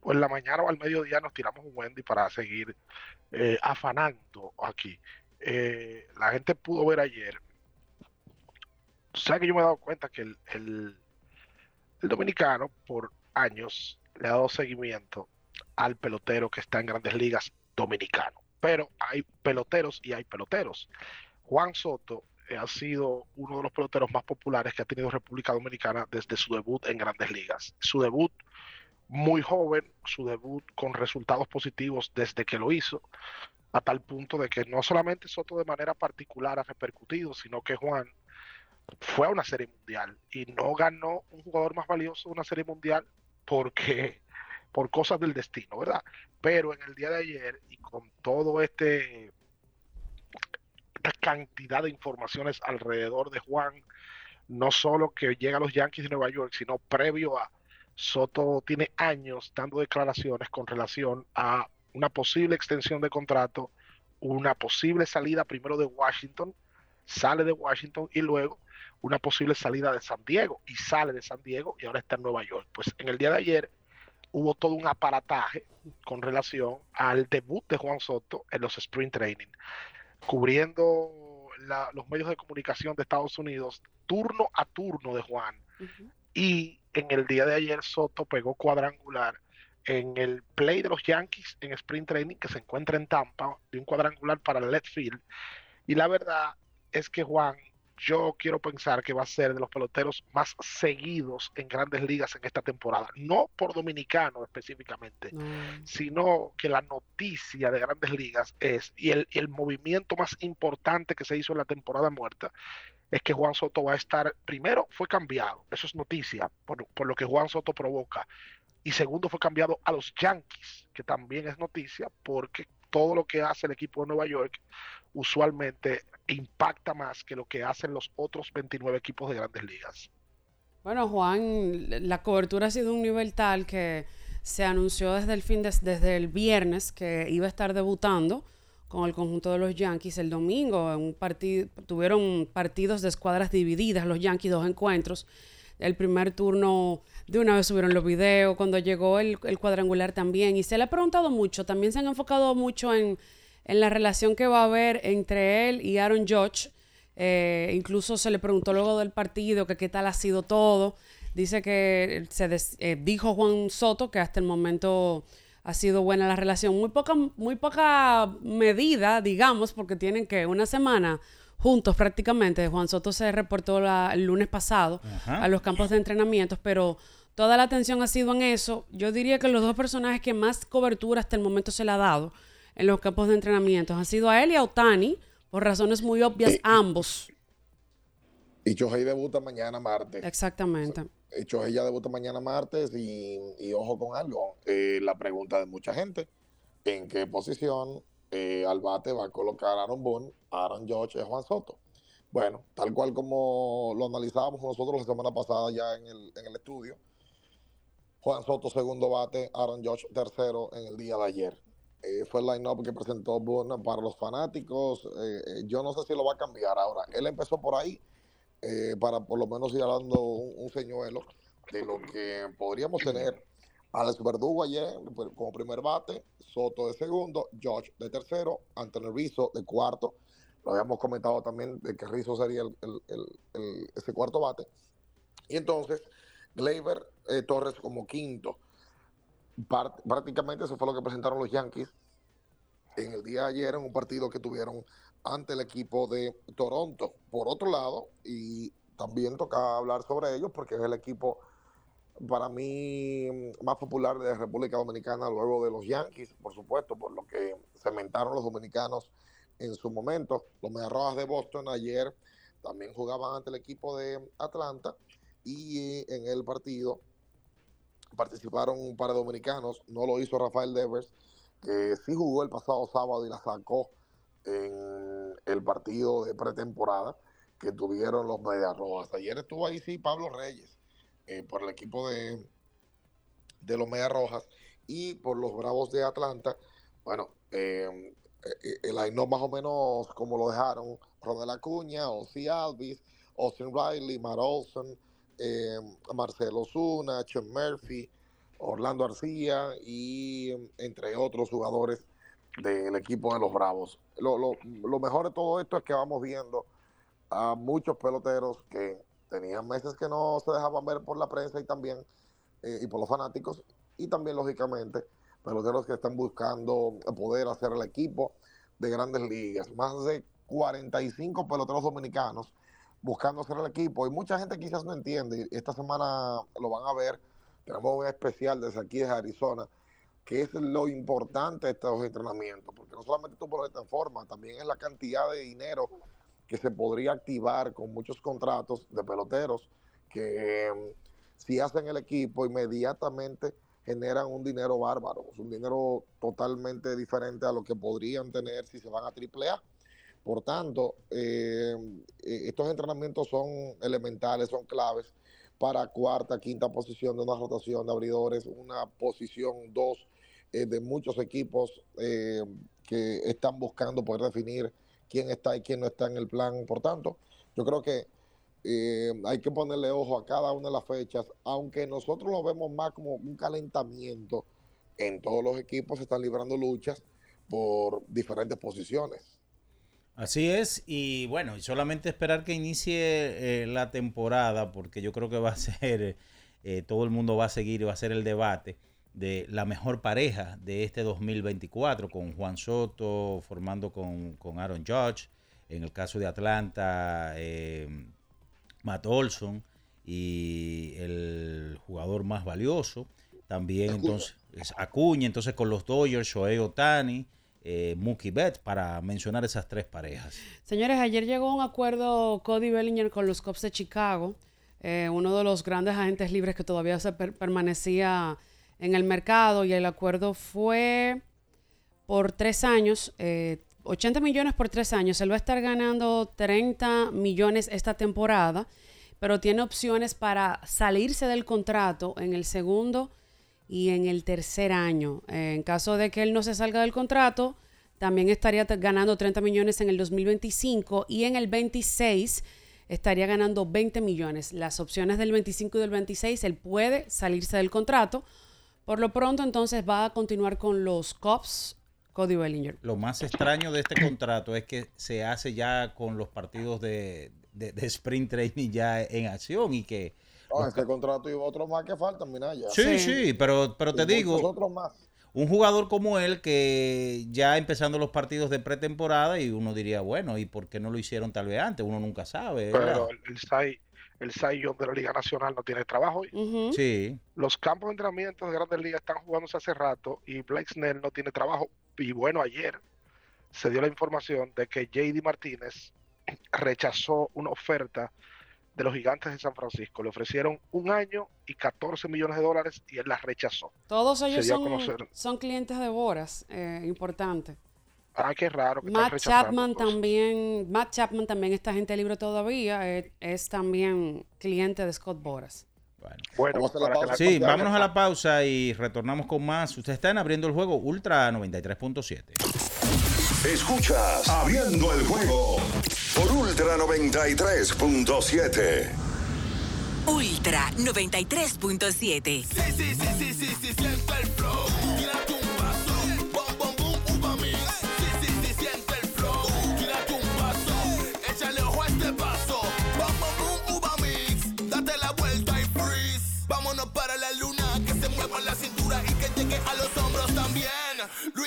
o en la mañana o al mediodía nos tiramos un Wendy para seguir eh, afanando aquí. Eh, la gente pudo ver ayer sabes que yo me he dado cuenta que el, el, el, dominicano por años le ha dado seguimiento al pelotero que está en grandes ligas dominicano. Pero hay peloteros y hay peloteros. Juan Soto ha sido uno de los peloteros más populares que ha tenido República Dominicana desde su debut en grandes ligas. Su debut muy joven, su debut con resultados positivos desde que lo hizo, a tal punto de que no solamente Soto de manera particular ha repercutido, sino que Juan fue a una serie mundial y no ganó un jugador más valioso de una serie mundial porque por cosas del destino, ¿verdad? Pero en el día de ayer y con todo este esta cantidad de informaciones alrededor de Juan, no solo que llega a los Yankees de Nueva York, sino previo a Soto tiene años dando declaraciones con relación a una posible extensión de contrato, una posible salida primero de Washington, sale de Washington y luego una posible salida de San Diego y sale de San Diego y ahora está en Nueva York. Pues en el día de ayer hubo todo un aparataje con relación al debut de Juan Soto en los Sprint Training, cubriendo la, los medios de comunicación de Estados Unidos turno a turno de Juan. Y en el día de ayer Soto pegó cuadrangular en el play de los Yankees en Sprint Training que se encuentra en Tampa, de un cuadrangular para el left field. Y la verdad es que Juan yo quiero pensar que va a ser de los peloteros más seguidos en grandes ligas en esta temporada. No por dominicano específicamente, sino que la noticia de grandes ligas es, y el, el, movimiento más importante que se hizo en la temporada muerta, es que Juan Soto va a estar, primero fue cambiado, eso es noticia, por, por lo que Juan Soto provoca. Y segundo fue cambiado a los Yankees, que también es noticia, porque todo lo que hace el equipo de Nueva York usualmente impacta más que lo que hacen los otros 29 equipos de grandes ligas. Bueno, Juan, la cobertura ha sido un nivel tal que se anunció desde el fin de, desde el viernes que iba a estar debutando con el conjunto de los Yankees el domingo. En un partido, tuvieron partidos de escuadras divididas, los Yankees dos encuentros. El primer turno de una vez subieron los videos, cuando llegó el, el cuadrangular también. Y se le ha preguntado mucho, también se han enfocado mucho en en la relación que va a haber entre él y Aaron Judge. Eh, incluso se le preguntó luego del partido que qué tal ha sido todo. Dice que se eh, dijo Juan Soto que hasta el momento ha sido buena la relación. Muy poca, muy poca medida, digamos, porque tienen que una semana juntos prácticamente. Juan Soto se reportó el lunes pasado a los campos de entrenamientos, pero toda la atención ha sido en eso. Yo diría que los dos personajes que más cobertura hasta el momento se le ha dado en los campos de entrenamiento. Han sido a él y a Otani, por razones muy obvias ambos. Y Shohei debuta mañana martes. Exactamente. hecho ella debuta mañana martes y, y ojo con algo. eh, la pregunta de mucha gente: ¿en qué posición eh, al bate va a colocar Aaron Boone, Aaron George y Juan Soto? Bueno, tal cual como lo analizábamos nosotros la semana pasada ya en el, en el estudio. Juan Soto, segundo bate, Aaron George, tercero en el día de ayer. Eh, fue el line-up que presentó Boone para los fanáticos. Eh, eh, yo no sé si lo va a cambiar ahora. Él empezó por ahí para por lo menos ir dando un, señuelo de lo que podríamos tener. Alex Verdugo ayer pues, como primer bate, Soto de segundo, George de tercero, Anthony Rizzo de cuarto. Lo habíamos comentado también de que Rizzo sería el, ese cuarto bate. Y entonces, Gleyber Torres como quinto. Prácticamente eso fue lo que presentaron los Yankees en el día de ayer en un partido que tuvieron ante el equipo de Toronto. Por otro lado, y también toca hablar sobre ellos porque es el equipo para mí más popular de República Dominicana luego de los Yankees, por supuesto, por lo que cementaron los dominicanos en su momento. Los Medias Rojas de Boston ayer también jugaban ante el equipo de Atlanta y en el partido participaron un par de dominicanos, no lo hizo Rafael Devers, que sí jugó el pasado sábado y la sacó en el partido de pretemporada que tuvieron los Medias Rojas. Ayer estuvo ahí sí Pablo Reyes eh, por el equipo de, de los Medias Rojas y por los Bravos de Atlanta. Bueno, eh, eh, el line más o menos como lo dejaron Ronald Acuña, Ozzy Alvis, Austin Riley, Matt Olson, eh, Marcelo Zuna, Chen Murphy, Orlando Arcía y entre otros jugadores del equipo de los Bravos. Lo, lo- lo mejor de todo esto es que vamos viendo a muchos peloteros que tenían meses que no se dejaban ver por la prensa y también eh, y por los fanáticos y también lógicamente peloteros que están buscando poder hacer el equipo de grandes ligas. Más de 45 peloteros dominicanos buscando hacer el equipo y mucha gente quizás no entiende. Esta semana lo van a ver. Tenemos un especial desde aquí, desde Arizona, que es lo importante de estos entrenamientos, porque no solamente tú ponerte en forma, también es la cantidad de dinero que se podría activar con muchos contratos de peloteros que eh, si hacen el equipo inmediatamente generan un dinero bárbaro, un dinero totalmente diferente a lo que podrían tener si se van a AAA. Por tanto, eh, eh, estos entrenamientos son elementales, son claves para cuarta, quinta posición de una rotación de abridores, una posición dos eh, de muchos equipos eh, que están buscando poder definir quién está y quién no está en el plan. Por tanto, yo creo que hay que ponerle ojo a cada una de las fechas, aunque nosotros lo vemos más como un calentamiento. En todos los equipos se están librando luchas por diferentes posiciones. Así es, y bueno, y solamente esperar que inicie eh, la temporada, porque yo creo que va a ser, eh, todo el mundo va a seguir y va a ser el debate de la mejor pareja de este 2024, con Juan Soto formando con, con Aaron Judge, en el caso de Atlanta, eh, Matt Olson y el jugador más valioso, también entonces es Acuña, entonces con los Dodgers, Shohei Otani, eh, Mookie para mencionar esas tres parejas. Señores, ayer llegó un acuerdo Cody Bellinger con los Cubs de Chicago, eh, uno de los grandes agentes libres que todavía se per- permanecía en el mercado y el acuerdo fue por tres años, eh, 80 millones por tres años. Él va a estar ganando 30 millones esta temporada, pero tiene opciones para salirse del contrato en el segundo y en el tercer año. Eh, en caso de que él no se salga del contrato, también estaría ganando 30 millones en el 2025 y en el 26 estaría ganando 20 millones. Las opciones del 25 y del 26, él puede salirse del contrato. Por lo pronto, entonces va a continuar con los Cubs, Cody Bellinger. Lo más extraño de este contrato es que se hace ya con los partidos de, de, de sprint training ya en acción y que... No, este contrato y otros más que faltan, mira ya. Sí, sí, pero, pero te digo, muchos otros más. un jugador como él que ya empezando los partidos de pretemporada y uno diría, bueno, ¿y por qué no lo hicieron tal vez antes? Uno nunca sabe. ¿verdad? Pero el, el SAI, el SAI de la Liga Nacional no tiene trabajo. hoy. Sí. Los campos de entrenamiento de Grandes Ligas están jugándose hace rato y Blake Snell no tiene trabajo. Y bueno, ayer se dio la información de que JD Martínez rechazó una oferta de los gigantes de San Francisco. Le ofrecieron un año y 14 millones de dólares y él las rechazó. Todos ellos a son, son clientes de Boras, eh, importante. Ah, qué raro. Que Matt Chapman cosas. también, Matt Chapman también está gente libre todavía, eh, es también cliente de Scott Boras. Bueno, para que la Sí, cosa- vámonos a la pausa y retornamos con más. Ustedes están abriendo el juego Ultra 93.7. Escuchas Abriendo el juego por Ultra 93.7. Ultra 93.7. Sí, sí, sí, sí, sí, sí, siente el flow. Tírate un paso. Bom, bom, boom, uva mix. Sí, sí, sí, siente el flow. Tírate un paso. Échale ojo a este paso. Bom, bom, boom, uva mix. Date la vuelta y freeze. Vámonos para la luna. Que se mueva la cintura y que llegue a los hombros también. Lo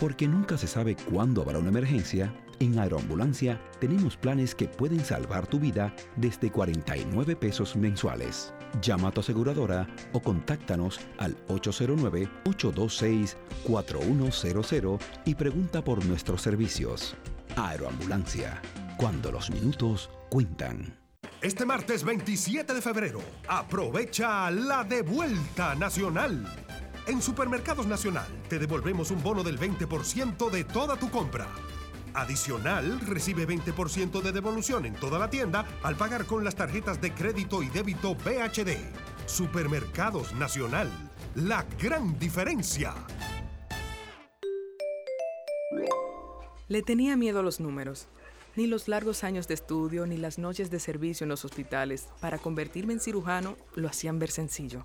Porque nunca se sabe cuándo habrá una emergencia, en Aeroambulancia tenemos planes que pueden salvar tu vida desde 49 pesos mensuales. Llama a tu aseguradora o contáctanos al 809-826-4100 y pregunta por nuestros servicios. Aeroambulancia, cuando los minutos cuentan. Este martes 27 de febrero, aprovecha la devuelta nacional. En Supermercados Nacional te devolvemos un bono del 20% de toda tu compra. Adicional, recibe 20% de devolución en toda la tienda al pagar con las tarjetas de crédito y débito BHD. Supermercados Nacional, la gran diferencia. Le tenía miedo a los números. Ni los largos años de estudio ni las noches de servicio en los hospitales para convertirme en cirujano lo hacían ver sencillo.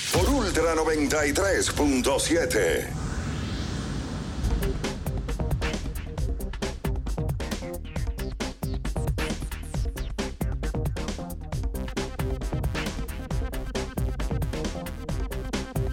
por Ultra 93.7.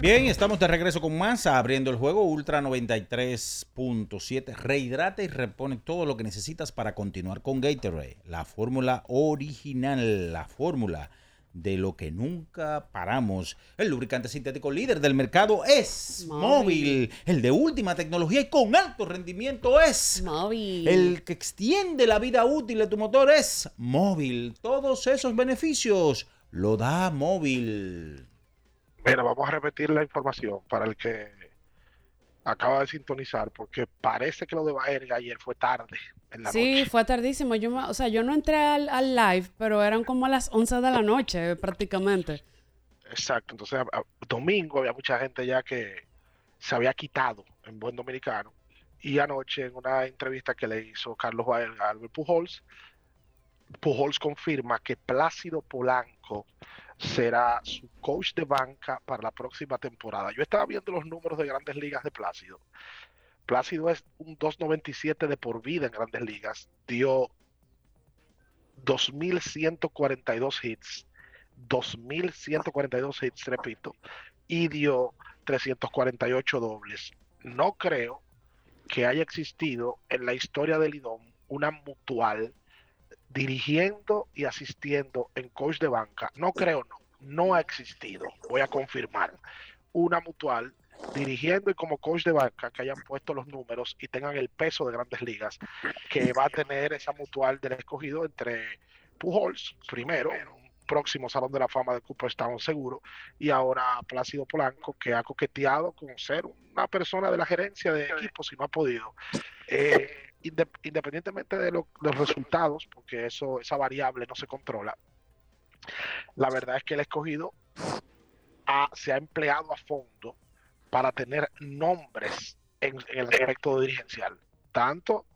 Bien, estamos de regreso con más, abriendo el juego Ultra 93.7. Rehidrata y repone todo lo que necesitas para continuar con Gatorade, la fórmula original, la fórmula de lo que nunca paramos. El lubricante sintético líder del mercado es móvil. El de última tecnología y con alto rendimiento es móvil. El que extiende la vida útil de tu motor es móvil. Todos esos beneficios lo da móvil. Mira, vamos a repetir la información para el que acaba de sintonizar, porque parece que lo de Baerga ayer fue tarde en la Sí, noche. fue tardísimo. Yo, o sea, yo no entré al, al live, pero eran como a las 11 de la noche prácticamente. Exacto, entonces a- a- domingo había mucha gente ya que se había quitado en buen dominicano Y anoche en una entrevista que le hizo Carlos Baer a Albert Pujols, Pujols confirma que Plácido Polanco será su coach de banca para la próxima temporada. Yo estaba viendo los números de grandes ligas de Plácido. Plácido es un 2.97 de por vida en grandes ligas. Dio 2.142 hits. 2.142 hits, repito. Y dio 348 dobles. No creo que haya existido en la historia del IDOM una mutual dirigiendo y asistiendo en coach de banca. No creo, no. No ha existido. Voy a confirmar. Una mutual dirigiendo y como coach de banca que hayan puesto los números y tengan el peso de grandes ligas que va a tener esa mutual del escogido entre Pujols, primero, un próximo Salón de la Fama de Cooperstown seguro, y ahora Plácido Polanco, que ha coqueteado con ser una persona de la gerencia de equipos y no ha podido. Eh, independientemente de lo- los resultados, porque eso, esa variable no se controla, la verdad es que el escogido ha- se ha empleado a fondo para tener nombres en, en el aspecto dirigencial, tanto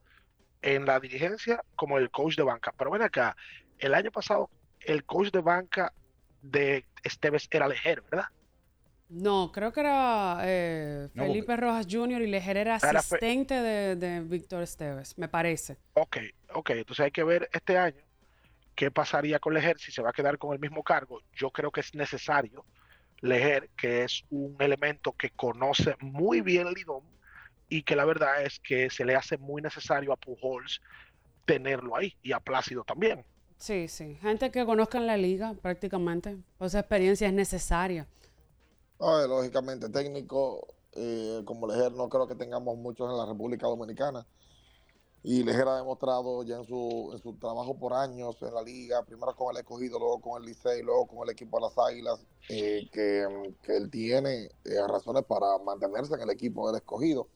en la dirigencia como el coach de banca. Pero ven acá, el año pasado el coach de banca de Esteves era Lejer, ¿verdad? No, creo que era eh, No, Felipe Rojas Jr. y Lejer era asistente de, de Víctor Esteves, me parece. Ok, ok, entonces hay que ver este año qué pasaría con Lejer si se va a quedar con el mismo cargo. Yo creo que es necesario Lejer, que es un elemento que conoce muy bien Lidón y que la verdad es que se le hace muy necesario a Pujols tenerlo ahí y a Plácido también. Sí, sí. Gente que conozca en la liga prácticamente. Pues esa experiencia es necesaria. Lógicamente, técnico, eh, como Lejer, no creo que tengamos muchos en la República Dominicana. Y Lejer ha demostrado ya en su, en su trabajo por años en la liga, primero con el escogido, luego con el Licey, luego con el equipo de las Águilas, eh, que, que él tiene eh, razones para mantenerse en el equipo del escogido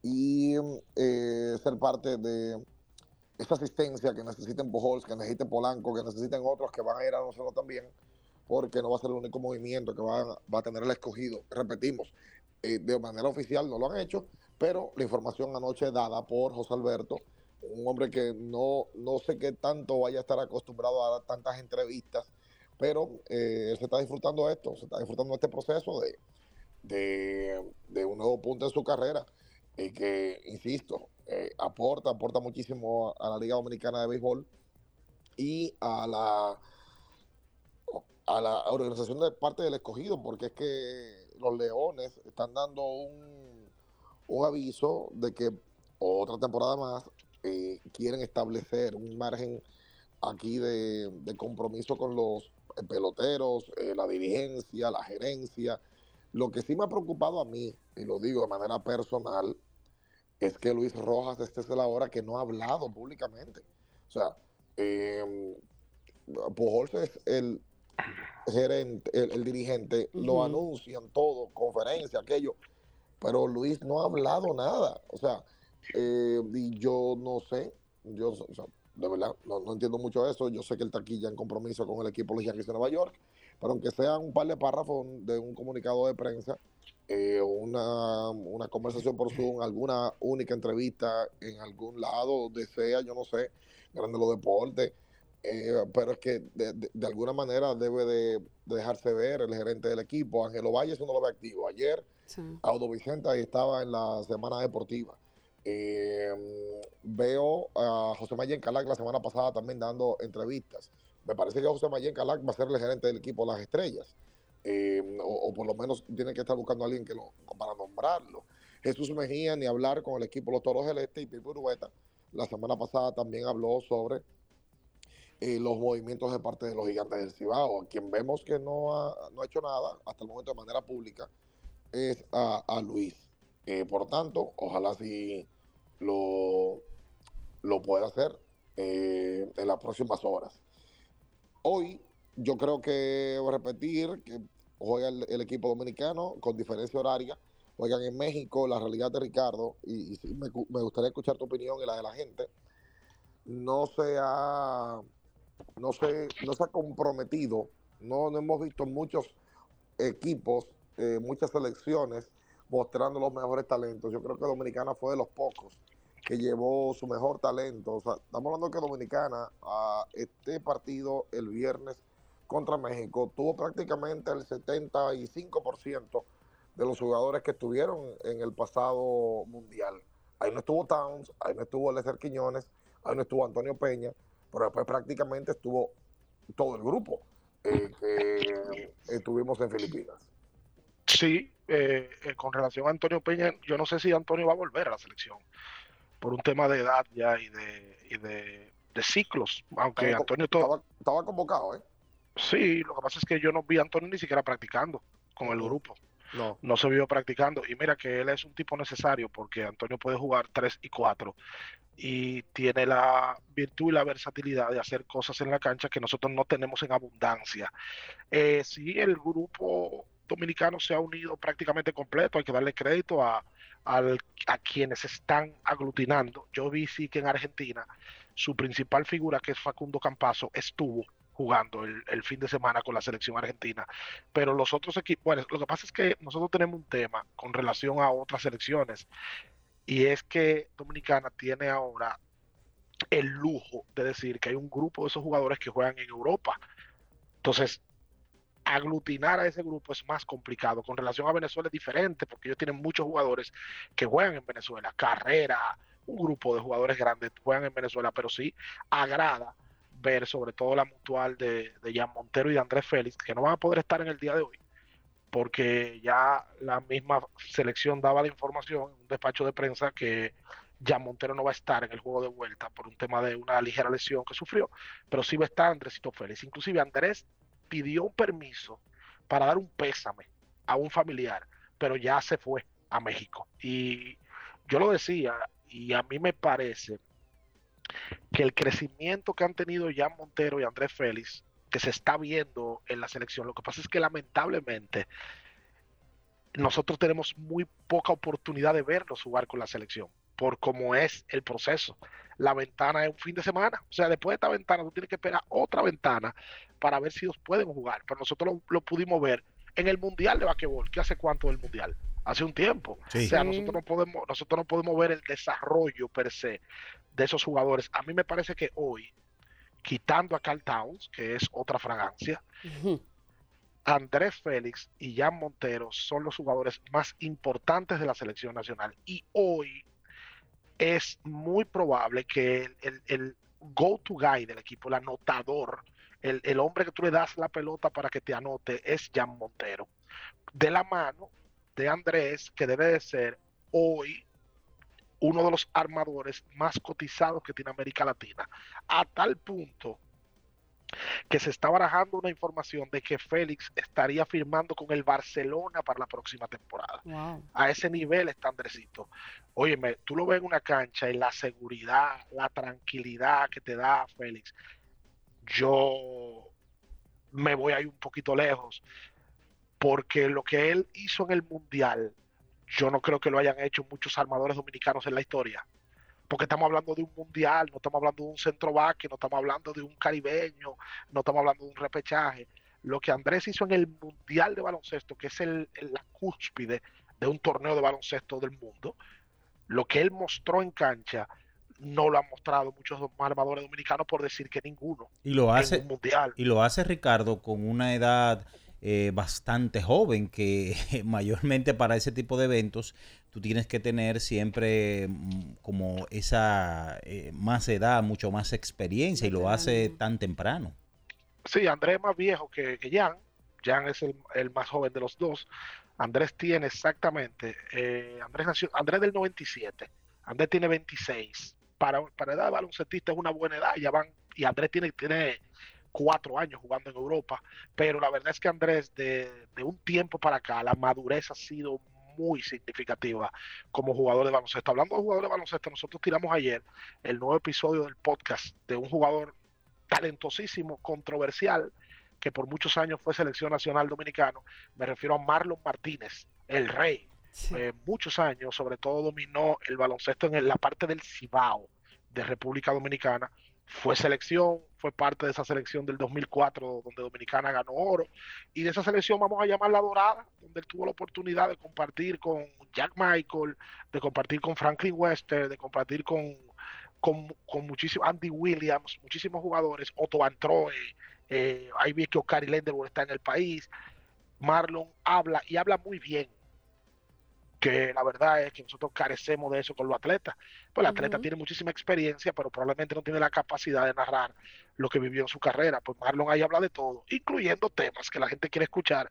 y ser parte de esta asistencia que necesiten Pujols, que necesiten Polanco, que necesiten otros que van a ir a nosotros también, porque no va a ser el único movimiento que va, va a tener el escogido. Repetimos, eh, de manera oficial no lo han hecho, pero la información anoche dada por José Alberto, un hombre que no, no sé qué tanto vaya a estar acostumbrado a dar tantas entrevistas, pero eh, él se está disfrutando esto, se está disfrutando este proceso de, de, de un nuevo punto en su carrera y que, insisto, eh, aporta, aporta muchísimo a la Liga Dominicana de Béisbol y a la a la organización de parte del escogido, porque es que los Leones están dando un, un aviso de que otra temporada más eh, quieren establecer un margen aquí de, de compromiso con los peloteros, eh, la dirigencia, la gerencia. Lo que sí me ha preocupado a mí, y lo digo de manera personal, es que Luis Rojas este es la hora que no ha hablado públicamente. O sea, eh, Pujols es el gerente, el, el dirigente, lo anuncian todo, conferencia, aquello, pero Luis no ha hablado nada. O sea, eh, y yo no sé, yo o sea, de verdad no, no entiendo mucho eso. Yo sé que él está aquí ya en compromiso con el equipo de los Yankees de Nueva York, pero aunque sean un par de párrafos de un comunicado de prensa, eh, una, una conversación por Zoom, alguna única entrevista en algún lado, donde sea, yo no sé, grande los deportes. Eh, pero es que de, de- de alguna manera debe de, de dejarse ver el gerente del equipo. Ángelo Valles uno lo ve activo. Ayer, Audo Vicente ahí estaba en la semana deportiva. Eh, veo a José Mayen Calac la semana pasada también dando entrevistas. Me parece que José Mayen Calac va a ser el gerente del equipo Las Estrellas. Eh, o, o por lo menos tiene que estar buscando a alguien que lo, para nombrarlo. Jesús Mejía ni hablar con el equipo Los Toros del Este y Pipo Urueta. La semana pasada también habló sobre eh, los movimientos de parte de los gigantes del Cibao. A quien vemos que no ha, no ha hecho nada hasta el momento de manera pública es a, Luis. Eh, por tanto, ojalá si lo, lo pueda hacer eh, en las próximas horas. Hoy yo creo que voy a repetir que juega el, equipo dominicano con diferencia horaria. Juegan en México, la realidad de Ricardo, y, y me, me gustaría escuchar tu opinión y la de la gente. No se ha, no se, no se ha comprometido, no, no hemos visto muchos equipos, eh, muchas selecciones mostrando los mejores talentos. Yo creo que Dominicana fue de los pocos que llevó su mejor talento. O sea, estamos hablando que Dominicana, a este partido el viernes contra México, tuvo prácticamente el 75% de los jugadores que estuvieron en el pasado mundial. Ahí no estuvo Towns, ahí no estuvo Lester Quiñones, ahí no estuvo Antonio Peña, pero después prácticamente estuvo todo el grupo eh, que estuvimos en Filipinas. Sí, eh, eh, con relación a Antonio Peña, yo no sé si Antonio va a volver a la selección por un tema de edad ya y de, y de, de ciclos, aunque Estaba- Antonio todo... Estaba, estaba convocado, ¿eh? Sí, lo que pasa es que yo no vi a Antonio ni siquiera practicando con el grupo. No. No se vio practicando. Y mira que él es un tipo necesario porque Antonio puede jugar 3 y 4 y tiene la virtud y la versatilidad de hacer cosas en la cancha que nosotros no tenemos en abundancia. Eh, sí, el grupo dominicano se ha unido prácticamente completo. Hay que darle crédito a, al- a quienes están aglutinando. Yo vi sí que en Argentina su principal figura, que es Facundo Campazo, estuvo jugando el, el fin de semana con la selección argentina. Pero los otros equipos, bueno, lo que pasa es que nosotros tenemos un tema con relación a otras selecciones y es que Dominicana tiene ahora el lujo de decir que hay un grupo de esos jugadores que juegan en Europa. Entonces, aglutinar a ese grupo es más complicado. Con relación a Venezuela es diferente porque ellos tienen muchos jugadores que juegan en Venezuela. Carrera, un grupo de jugadores grandes juegan en Venezuela, pero sí agrada ver sobre todo la mutual de, de Jan Montero y de Andrés Félix, que no van a poder estar en el día de hoy, porque ya la misma selección daba la información en un despacho de prensa que Jan Montero no va a estar en el juego de vuelta por un tema de una ligera lesión que sufrió, pero sí va a estar Andresito Félix. Inclusive Andrés pidió un permiso para dar un pésame a un familiar, pero ya se fue a México. Y yo lo decía, y a mí me parece que el crecimiento que han tenido Jan Montero y Andrés Félix, que se está viendo en la selección, lo que pasa es que lamentablemente nosotros tenemos muy poca oportunidad de verlos jugar con la selección, por cómo es el proceso. La ventana es un fin de semana, o sea, después de esta ventana tú tienes que esperar otra ventana para ver si ellos pueden jugar, pero nosotros lo, lo pudimos ver en el Mundial de Basquetbol, que hace cuánto del Mundial, hace un tiempo. Sí. O sea, nosotros no podemos, nosotros no podemos ver el desarrollo per se de esos jugadores. A mí me parece que hoy, quitando a Carl Towns, que es otra fragancia, Andrés Félix y Jan Montero son los jugadores más importantes de la selección nacional. Y hoy es muy probable que el, el- el go-to guy del equipo, el anotador, el, el hombre que tú le das la pelota para que te anote, es Jan Montero. De la mano de Andrés, que debe de ser hoy uno de los armadores más cotizados que tiene América Latina. A tal punto que se está barajando una información de que Félix estaría firmando con el Barcelona para la próxima temporada. A ese nivel está Andresito. Óyeme, tú lo ves en una cancha y la seguridad, la tranquilidad que te da Félix. Yo me voy ahí un poquito lejos, porque lo que él hizo en el Mundial, yo no creo que lo hayan hecho muchos armadores dominicanos en la historia. Porque estamos hablando de un mundial, no estamos hablando de un centro baque, no estamos hablando de un caribeño, no estamos hablando de un repechaje. Lo que Andrés hizo en el mundial de baloncesto, que es el, la cúspide de un torneo de baloncesto del mundo, lo que él mostró en cancha, no lo han mostrado muchos armadores dominicanos por decir que ninguno. Y lo en hace, un mundial. y lo hace Ricardo con una edad eh, bastante joven, que mayormente para ese tipo de eventos tú tienes que tener siempre mm, como esa eh, más edad, mucho más experiencia, y lo hace tan temprano. Sí, Andrés es más viejo que, que Jan. Jan es el, el más joven de los dos. Andrés tiene exactamente, eh, Andrés nació, Andrés del 97, Andrés tiene 26. Para, para edad de baloncestista es una buena edad, ya van, y Andrés tiene, tiene cuatro años jugando en Europa, pero la verdad es que Andrés de, de un tiempo para acá, la madurez ha sido muy significativa como jugador de baloncesto. Hablando de jugador de baloncesto, nosotros tiramos ayer el nuevo episodio del podcast de un jugador talentosísimo, controversial, que por muchos años fue selección nacional dominicano. Me refiero a Marlon Martínez, el rey. Eh, muchos años, sobre todo, dominó el baloncesto en la parte del Cibao de República Dominicana. fue selección, fue parte de esa selección del 2004 donde Dominicana ganó oro. Y de esa selección vamos a llamarla dorada, donde él tuvo la oportunidad de compartir con Jack Michael, de compartir con Franklin Wester, de compartir con, con, con muchísimos, Andy Williams, muchísimos jugadores, Otto Van eh, ahí vi que Oscar Lenderwood está en el país, Marlon habla y habla muy bien que la verdad es que nosotros carecemos de eso con los atletas. Pues el atleta tiene muchísima experiencia, pero probablemente no tiene la capacidad de narrar lo que vivió en su carrera. Pues Marlon ahí habla de todo, incluyendo temas que la gente quiere escuchar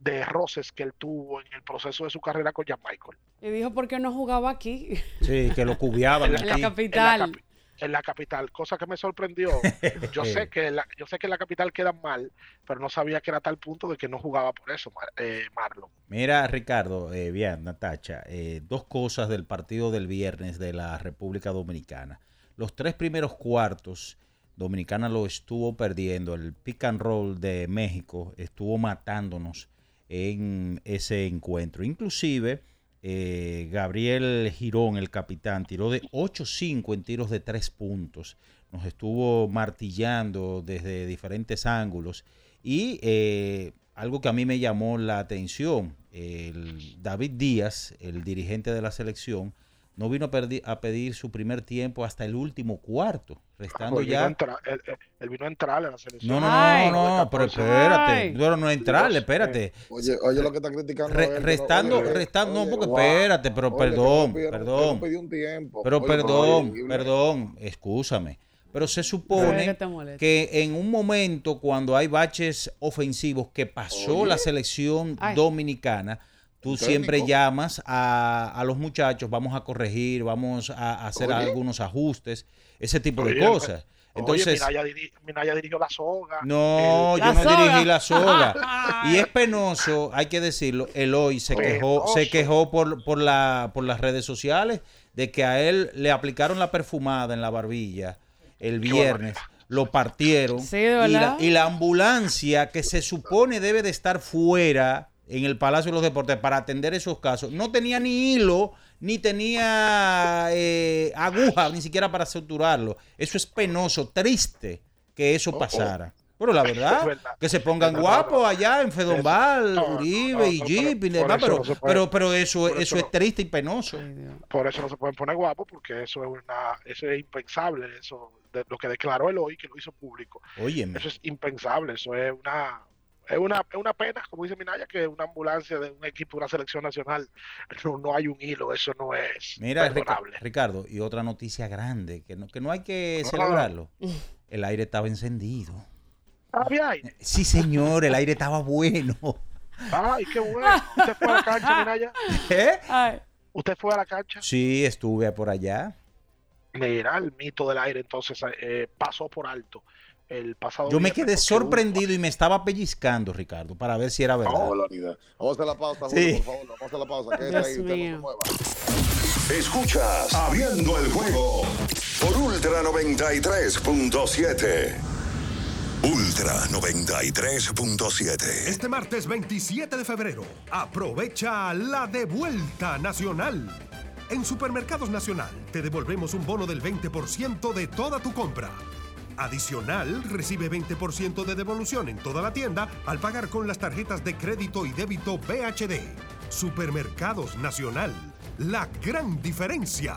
de roces que él tuvo en el proceso de su carrera con Jan Michael. Y dijo por qué no jugaba aquí. Sí, que lo cubiaban En la aquí. capital. En la, capi- en la capital, cosa que me sorprendió. Yo sé que la, yo sé que en la capital quedan mal, pero no sabía que era tal punto de que no jugaba por eso Mar- eh, Marlon. Mira, Ricardo, eh, bien, Natacha, eh, dos cosas del partido del viernes de la República Dominicana. Los tres primeros cuartos, Dominicana lo estuvo perdiendo. El pick and roll de México estuvo matándonos en ese encuentro. Inclusive, eh, Gabriel Girón, el capitán, tiró de 8-5 en tiros de tres puntos. Nos estuvo martillando desde diferentes ángulos. Y eh, algo que a mí me llamó la atención, el David Díaz, el dirigente de la selección, no vino a, perdi- a pedir su primer tiempo hasta el último cuarto, restando Pues vino a ya... entrar- él, él- él vino a entrar en la selección. No, no, Ay. no, no, pero espérate, no, no entrarle, espérate. Oye, oye lo que está criticando. Re- restando, oye, restando, no, porque espérate, pero Oye, perdón, pidieron- perdón. que no pidió un tiempo. Pero perdón, perdón, excúsame. Pero se supone que en un momento cuando hay baches ofensivos que pasó Oye. la selección Ay. dominicana, tú siempre llamas a, a los muchachos, vamos a corregir, vamos a hacer Oye. algunos ajustes, ese tipo de Oye, cosas. Oye, Entonces, Minaya, diri- Minaya dirigió la soga. no, El- yo La no soga. dirigí la soga. y es penoso, hay que decirlo. Eloy se quejó, se quejó por, por, la, por las redes sociales de que a él le aplicaron la perfumada en la barbilla el viernes. Lo partieron. Sí, y, la, ¿verdad? y la ambulancia que se supone debe de estar fuera en el Palacio de los Deportes para atender esos casos, no tenía ni hilo, ni tenía eh, aguja, ni siquiera para suturarlo. Eso es penoso, triste que eso pasara. Pero la verdad, Es verdad. que se pongan guapos allá en Fedombal, No, Uribe no, y no, Jeep y demás, pero, no se puede- pero, pero eso, eso eso es triste y penoso. Por eso no se pueden poner guapos, porque eso es una, eso es impensable, eso de lo que declaró él hoy, que lo hizo público. Óyeme. Eso es impensable, eso es una, es una, es una pena, como dice Minaya, que una ambulancia de un equipo de una selección nacional no, no hay un hilo, eso no es Mira, Rica- perdonable. Ricardo, y otra noticia grande, que no, que no hay que celebrarlo. El aire estaba encendido. Ah, bien. Sí, señor, el aire estaba bueno. Ay, qué bueno. ¿Usted fue a la cancha, Minaya? ¿Eh? Ay, ¿Usted fue a la cancha? Sí, estuve por allá. Mira, el mito del aire entonces eh, pasó por alto el pasado Yo me quedé sorprendido y me estaba pellizcando, Ricardo, para ver si era No, verdad. barbaridad. Vamos a la pausa, Sí. Julio, por favor. Vamos a la pausa. Que Dios ahí, usted no se mío. mueva. Escuchas Abriendo el juego por Ultra 93.7. Ultra 93.7. Este martes 27 de febrero, aprovecha la devuelta nacional. En Supermercados Nacional te devolvemos un bono del 20% de toda tu compra. Adicional, recibe 20% de devolución en toda la tienda al pagar con las tarjetas de crédito y débito BHD. Supermercados Nacional, la gran diferencia.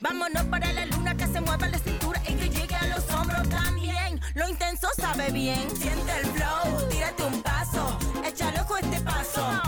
Vámonos para la luna que se mueva la cintura y que llegue a los hombros también. Lo intenso sabe bien. Siente el flow. Tírate un paso. Échale ojo este paso.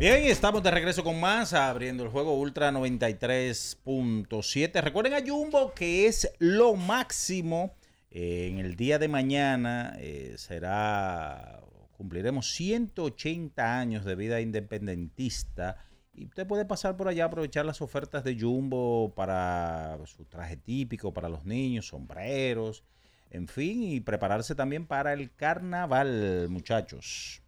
Bien, estamos de regreso con más, abriendo el juego Ultra 93.7. Recuerden a Jumbo que es lo máximo. Eh, en el día de mañana eh, será, cumpliremos 180 años de vida independentista. Y usted puede pasar por allá, aprovechar las ofertas de Jumbo para su traje típico, para los niños, sombreros, en fin, y prepararse también para el carnaval, muchachos.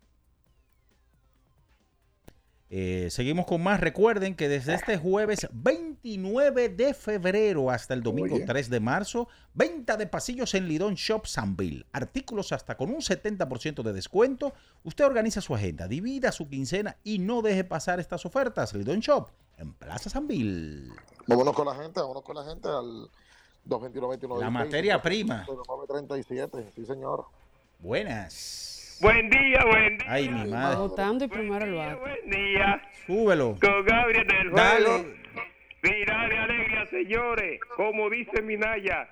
Eh, seguimos con más. Recuerden que desde este jueves 29 de febrero hasta el domingo Oye. 3 de marzo, venta de pasillos en Lidón Shop Sanville. Artículos hasta con un 70% de descuento. Usted organiza su agenda, divida su quincena y no deje pasar estas ofertas. Lidón Shop en Plaza Sanville. Vámonos con la gente, vámonos con la gente al 221 La materia prima. 37, sí señor. Buenas. Buen día, buen día. Ay, mi madre. Votando y primero el bate. Buen día. Súbelo. Con Gabriel del Dale. juego. Mirale alegría, señores. Como dice Minaya,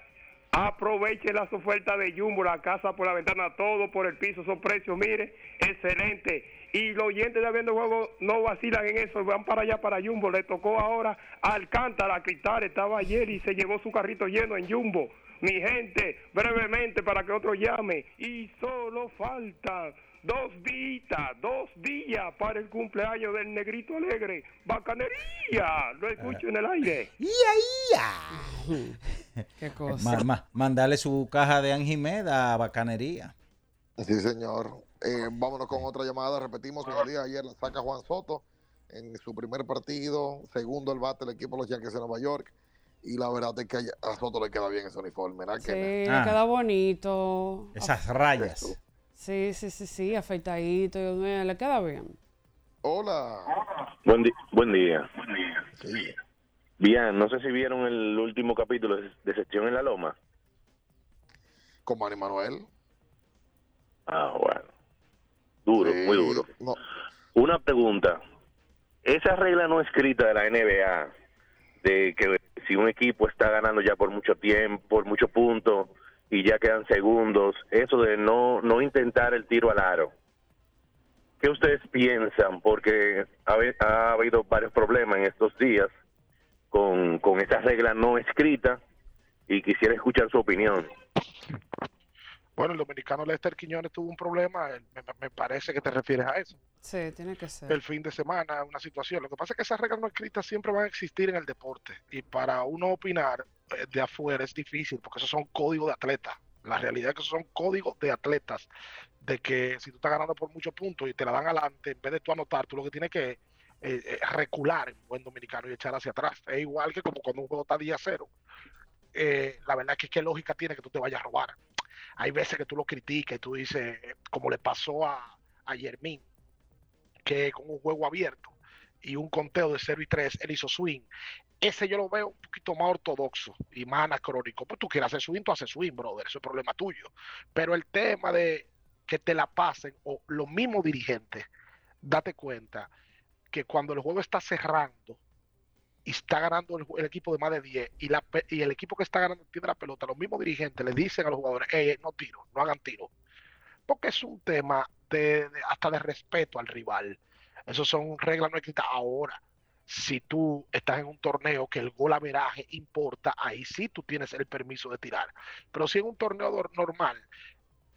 aproveche las ofertas de Jumbo, la casa por la ventana, todo por el piso, son precios, mire, excelente. Y los oyentes de Abriendo Juego no vacilan en eso, van para allá, para Jumbo. Le tocó ahora a Alcántara, Cristal, estaba ayer y se llevó su carrito lleno en Jumbo. Mi gente, brevemente para que otro llame. Y solo faltan dos días, dos días para el cumpleaños del negrito alegre. Bacanería. Lo escucho en el aire. Qué Ma- ma- mandarle su caja de Anjimeda a Bacanería. Sí, señor. Eh, vámonos con otra llamada. Repetimos, el día ayer la saca Juan Soto en su primer partido, segundo el bate del equipo de los Yankees de Nueva York. Y la verdad es que a Soto le queda bien ese uniforme. ¿verdad Sí, que le queda bonito. Esas rayas. Sí, sí, sí, sí, afeitadito, Dios mío, le queda bien. Hola. Buen, di- buen día. Bien, no sé si vieron el último capítulo de, Sección en la Loma. Con Manny Manuel. Ah, bueno. Duro, Sí, muy duro. no. Una pregunta. Esa regla no escrita de la NBA, de que si un equipo está ganando ya por mucho tiempo, por muchos puntos, y ya quedan segundos, eso de no, no intentar el tiro al aro. ¿Qué ustedes piensan? Porque ha, habi- ha habido varios problemas en estos días con, con esta regla no escrita y quisiera escuchar su opinión. Bueno, el dominicano Lester Quiñones tuvo un problema, me, me parece que te refieres a eso. Sí, tiene que ser. El fin de semana, una situación. Lo que pasa es que esas reglas no escritas siempre van a existir en el deporte. Y para uno opinar eh, de afuera es difícil, porque esos son códigos de atletas. La realidad es que esos son códigos de atletas. De que si tú estás ganando por muchos puntos y te la dan adelante, en vez de tú anotar, tú lo que tienes que eh, eh, recular en buen dominicano y echar hacia atrás. Es igual que como cuando un juego está día cero. Eh, la verdad es que qué lógica tiene que tú te vayas a robar. Hay veces que tú lo criticas y tú dices, eh, como le pasó a, a Yermín, que con un juego abierto y un conteo de 0 y 3, él hizo swing. Ese yo lo veo un poquito más ortodoxo y más anacrónico. Pues tú quieres hacer swing, tú haces swing, brother. Eso es problema tuyo. Pero el tema de que te la pasen o los mismos dirigentes, date cuenta que cuando el juego está cerrando y está ganando el, equipo de más de 10 y, la, y el equipo que está ganando tiene la pelota, los mismos dirigentes le dicen a los jugadores, "Ey, no tiro, no hagan tiro. Porque es un tema de, hasta de respeto al rival. Esos son reglas no escritas ahora. Si tú estás en un torneo que el gol averaje importa, ahí sí tú tienes el permiso de tirar. Pero si en un torneo normal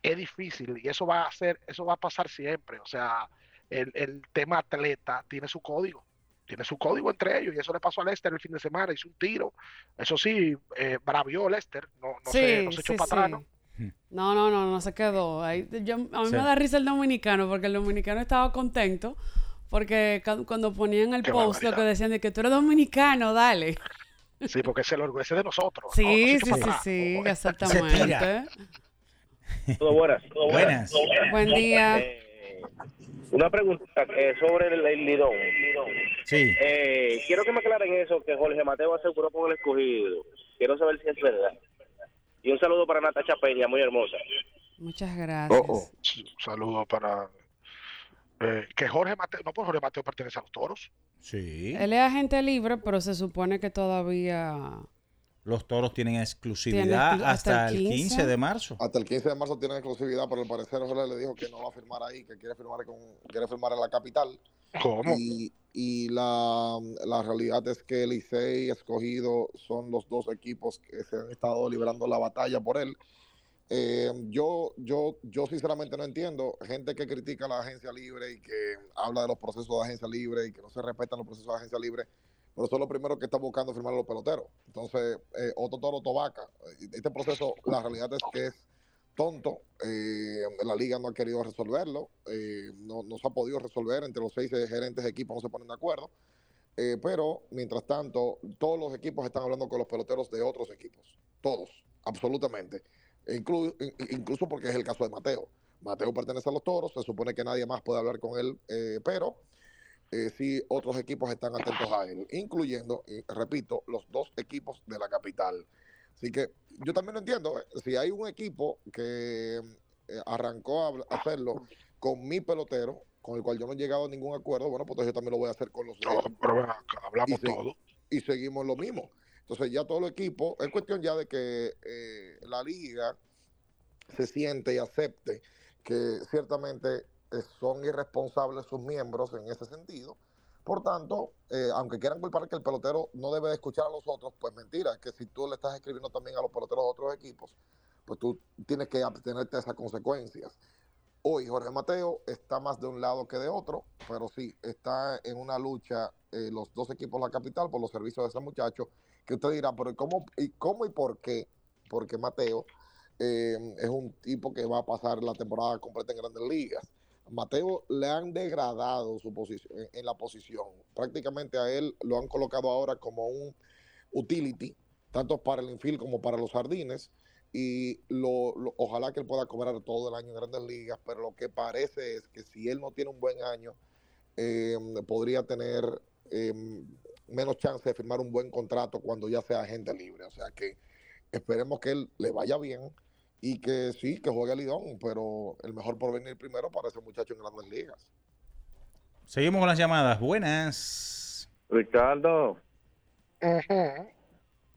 es difícil y eso va a ser, eso va a pasar siempre. O sea, el, el tema atleta tiene su código, tiene su código entre ellos y eso le pasó a Lester el fin de semana, hizo un tiro. Eso sí, eh, bravió Lester, no, no, sí, se, no se echó sí, para atrás, ¿no? sí. No, no, no, no se quedó. Ahí, yo- a mí Sí. me da risa el dominicano porque el dominicano estaba contento porque cuando ponían el Qué post lo que decían de que tú eres dominicano, dale. Sí, porque ese lo orgullo de nosotros. ¿no? Sí, No sí, sí, sí, Oh, exactamente. Todo buenas. todo Buenas. Buen día. Una pregunta eh, sobre el, el Lidón. Sí. Eh, quiero que me aclaren eso, que Jorge Mateo aseguró con el escogido. Quiero saber si es verdad. Y un saludo para Natacha Peña, muy hermosa. Muchas gracias. Sí, Un saludo para eh, que Jorge Mateo, no por Jorge Mateo pertenece a los toros. Sí. Él es agente libre, pero se supone que todavía... Los toros tienen Tiene exclusividad exclu- hasta, el 15 de marzo. Hasta el 15 de marzo tiene exclusividad, pero al parecer Jorge le dijo que no va a firmar ahí, que quiere firmar con, quiere firmar en la capital. ¿Cómo? Y, y la, la realidad es que Licey y Escogido son los dos equipos que se han estado librando la batalla por él. Eh, yo, yo, yo sinceramente no entiendo gente que critica a la agencia libre y que habla de los procesos de agencia libre y que no se respetan los procesos de agencia libre, pero son los primeros que están buscando firmar a los peloteros. Entonces, eh, Otto Toro Tobaca, este proceso, la realidad es que es tonto. eh, la liga no ha querido resolverlo, eh, no, no se ha podido resolver. Entre los seis gerentes de equipo no se ponen de acuerdo. Eh, pero, mientras tanto, todos los equipos están hablando con los peloteros de otros equipos. Todos, absolutamente. E inclu- in- incluso porque es el caso de Mateo. Mateo pertenece a los toros, se supone que nadie más puede hablar con él, eh, pero eh, sí otros equipos están atentos a él, incluyendo, y repito, los dos equipos de la capital. Así que yo también lo entiendo. eh, Si hay un equipo que eh, arrancó a hacerlo con mi pelotero, con el cual yo no he llegado a ningún acuerdo, bueno, pues yo también lo voy a hacer con los él. Pero hablamos Y todo. Y seguimos lo mismo. Entonces ya todo el equipo, es cuestión ya de que eh, la liga se siente y acepte que ciertamente eh, son irresponsables sus miembros en ese sentido, Por tanto, eh, aunque quieran culpar que el pelotero no debe de escuchar a los otros, pues mentira, que si tú le estás escribiendo también a los peloteros de otros equipos, pues tú tienes que abstenerte de esas consecuencias. Hoy Jorge Mateo está más de un lado que de otro, pero sí, está en una lucha eh, los dos equipos de la capital por los servicios de ese muchacho, que usted dirá, pero ¿y ¿cómo y, cómo y por qué? Porque Mateo eh, es un tipo que va a pasar la temporada completa en grandes ligas. Mateo le han degradado su posición en, la posición. Prácticamente a él lo han colocado ahora como un utility, tanto para el infield como para los jardines. Y lo, ojalá que él pueda cobrar todo el año en grandes ligas, pero lo que parece es que si él no tiene un buen año, eh, podría tener eh, menos chance de firmar un buen contrato cuando ya sea agente libre. O sea que esperemos que él le vaya bien y que sí, que juegue Lidón, pero el mejor por venir primero para ese muchacho en grandes ligas. Seguimos con las llamadas. Buenas. Ricardo,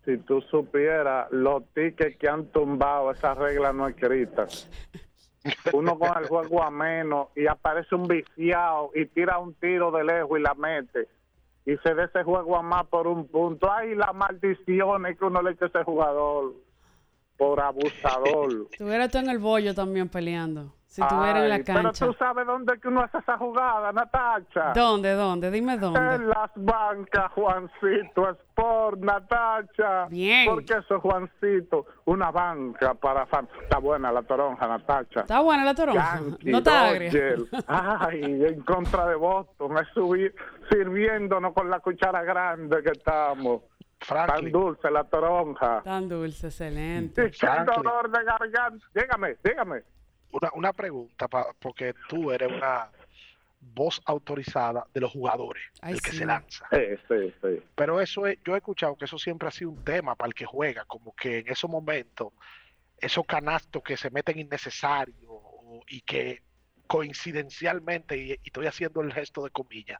si tú supieras los tickets que han tumbado esas reglas no escritas. Uno con el juego a menos y aparece un viciado y tira un tiro de lejos y la mete. Y se da ese juego a más por un punto. Ay, las maldiciones que uno le echa a ese jugador por abusador. Estuviera tú en el bollo también peleando. Si estuviera en la cancha. Pero tú sabes dónde que uno hace esa jugada, Natacha. ¿Dónde, dónde? Dime dónde. En las bancas, Juancito Sport, Natacha. Bien. Porque eso es Juancito, una banca para fan. Está buena la toronja, Natacha. Está buena la toronja. Yankee, No está agria. Ay, en contra de Boston. Me subí sirviéndonos con la cuchara grande que estamos. Tan dulce la toronja. Tan dulce, excelente. Y qué dolor de garganta. Dígame, dígame. Una, una pregunta, pa- porque tú eres una voz autorizada de los jugadores, Ay, el que sí. se lanza. Sí, sí, sí. Pero eso es, yo he escuchado que eso siempre ha sido un tema para el que juega, como que en esos momentos, esos canastos que se meten innecesarios y que coincidencialmente, y, y estoy haciendo el gesto de comillas,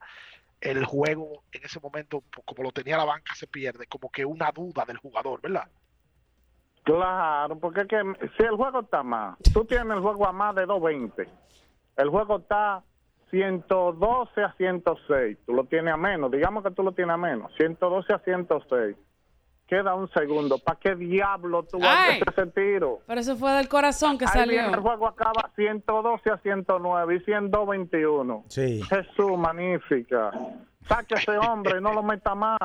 el juego en ese momento, como lo tenía la banca, se pierde, como que una duda del jugador, ¿verdad? Claro, porque es que si el juego está más, tú tienes el juego a más de 220. El juego está 112 a 106. Tú lo tienes a menos, digamos que tú lo tienes a menos, 112 a 106. Queda un segundo. ¿Para qué diablo tú haces ese tiro? Pero eso fue del corazón que Ahí salió. viene el juego acaba 112 a 109 y 121. Sí. Jesús, magnífica. Saque a ese hombre y no lo meta más.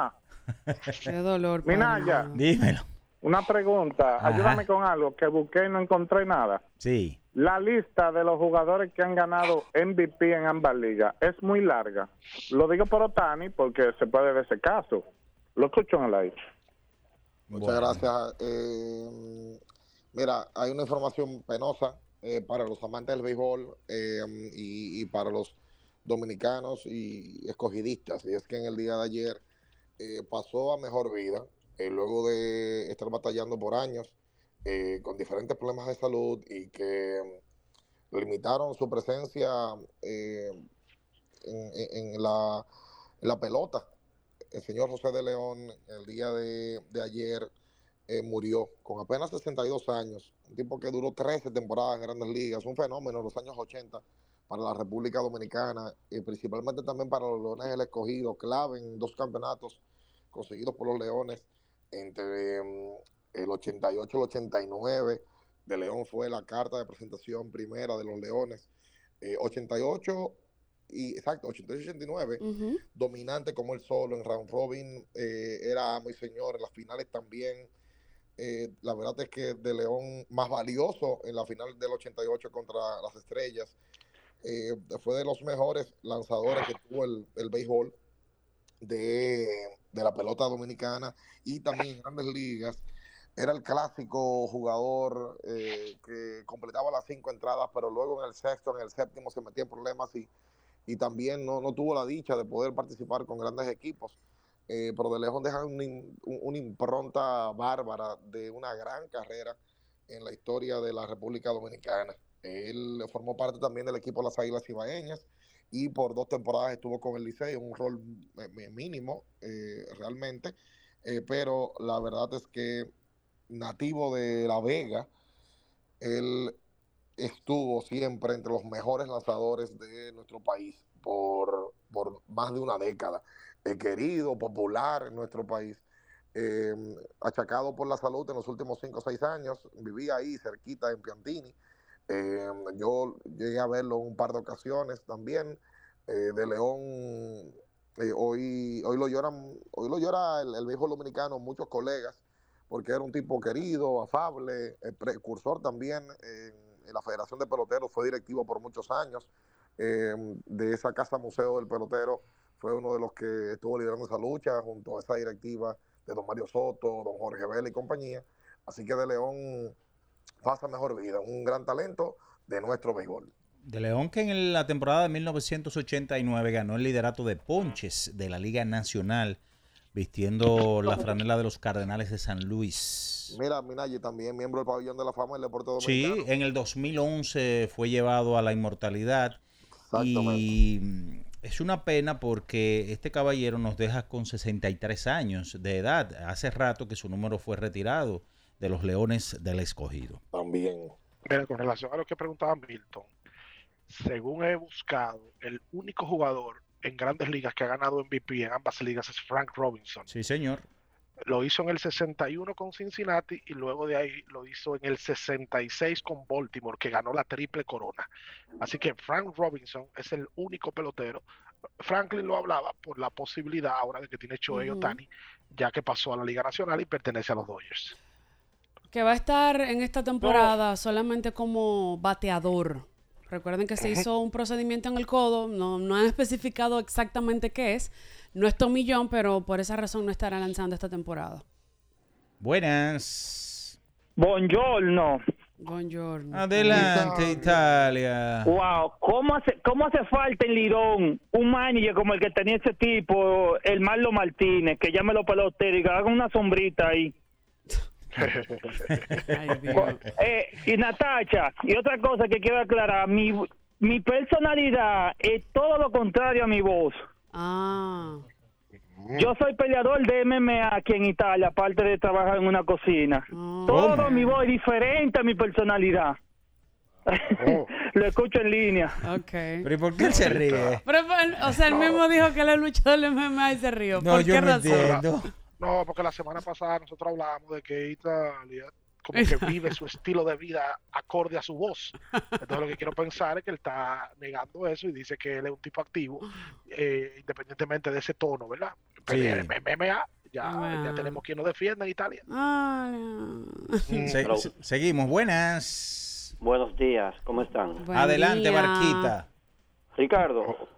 Qué dolor. Minaya. Dímelo. una pregunta. Ajá. Ayúdame con algo que busqué y no encontré nada. Sí. La lista de los jugadores que han ganado MVP en ambas ligas es muy larga. Lo digo por Otani porque se puede ver ese caso. Lo escucho en el aire. Muchas gracias. Eh, mira, hay una información penosa eh, para los amantes del béisbol eh, y, y para los dominicanos y escogidistas. Y es que en el día de ayer eh, pasó a mejor vida, luego de estar batallando por años con diferentes problemas de salud y que limitaron su presencia eh, en, en- en la, en la pelota. El señor José de León el día de, de ayer eh, murió con apenas 62 años, un tipo que duró 13 temporadas en grandes ligas, un fenómeno en los años 80 para la República Dominicana y principalmente también para los Leones del Escogido, clave en dos campeonatos conseguidos por los Leones entre mm, el 88 y el 89. De León fue la carta de presentación primera de los Leones. Eh, 88 y exacto, 88-89, dominante como él solo en round robin, eh, era amo y señor en las finales también. Eh, la verdad es que De León más valioso en la final del 88 contra las estrellas. Eh, fue de los mejores lanzadores que tuvo el, el béisbol de, de la pelota dominicana y también en grandes ligas. Era el clásico jugador eh, que completaba las cinco entradas, pero luego en el sexto, en el séptimo se metía en problemas y, y también no, no tuvo la dicha de poder participar con grandes equipos. Eh, pero de lejos deja una, una impronta bárbara de una gran carrera en la historia de la República Dominicana. Él formó parte también del equipo las Águilas Ibaeñas y por dos temporadas estuvo con el Liceo, un rol eh, mínimo eh, realmente, pero la verdad es que nativo de La Vega, él estuvo siempre entre los mejores lanzadores de nuestro país por por más de una década. Eh, querido, popular en nuestro país, eh, achacado por la salud en los últimos 5 o 6 años. Vivía ahí cerquita en Piantini. Eh, yo llegué a verlo un par de ocasiones también. Eh, de León, eh, hoy, hoy lo lloran, hoy lo llora el, el béisbol dominicano, muchos colegas, porque era un tipo querido, afable, eh, precursor también en la Federación de Peloteros, fue directivo por muchos años eh, de esa casa museo del pelotero, fue uno de los que estuvo liderando esa lucha junto a esa directiva de don Mario Soto, don Jorge Vela y compañía. Así que de León pasa mejor vida, un gran talento de nuestro béisbol. De León que en la temporada de 1989 ganó el liderato de ponches de la Liga Nacional, vistiendo la franela de los Cardenales de San Luis. Mira, Minaye también miembro del pabellón de la fama del deporte Sí, dominicano. en el 2011 fue llevado a la inmortalidad y mm, es una pena porque este caballero nos deja con 63 años de edad. Hace rato que su número fue retirado de los Leones del Escogido. También. Mira, con relación a lo que preguntaba Milton, según he buscado, el único jugador en grandes ligas que ha ganado MVP en ambas ligas es Frank Robinson. Sí, señor. Lo hizo en el 61 con Cincinnati y luego de ahí lo hizo en el 66 con Baltimore, que ganó la triple corona. Así que Frank Robinson es el único pelotero. Franklin lo hablaba por la posibilidad ahora de que tiene Shohei Ujú. Otani, ya que pasó a la Liga Nacional y pertenece a los Dodgers. Que va a estar en esta temporada solamente como bateador. Recuerden que se hizo un procedimiento en el codo, no, no han especificado exactamente qué es. No es tomillón, pero por esa razón no estará lanzando esta temporada. Buenas. Buongiorno. Buongiorno. Adelante, Italia. Wow, ¿cómo hace, ¿cómo hace falta en Lidón un manager como el que tenía ese tipo, el Marlo Martínez, que llame los peloteros y que haga una sombrita ahí? Eh, y Natacha, y otra cosa que quiero aclarar, mi, mi personalidad es todo lo contrario a mi voz. Ah. Yo soy peleador de MMA aquí en Italia, aparte de trabajar en una cocina. Todo mi voz es diferente a mi personalidad. Lo escucho en línea. Ok. Pero ¿y por qué él se ríe? Pero, o sea, él mismo dijo que él es luchador del MMA y se rió. No, ¿Por yo qué no razón? entiendo. No, porque la semana pasada nosotros hablábamos de que Italia como que vive su estilo de vida acorde a su voz. Entonces lo que quiero pensar es que él está negando eso y dice que él es un tipo activo, eh, independientemente de ese tono, ¿verdad? Pero Sí. MMA ya, ya tenemos quien nos defienda en Italia. Ah, Se- se- seguimos. Buenas. Buenos días, ¿cómo están? Adelante, Barquita. Ricardo,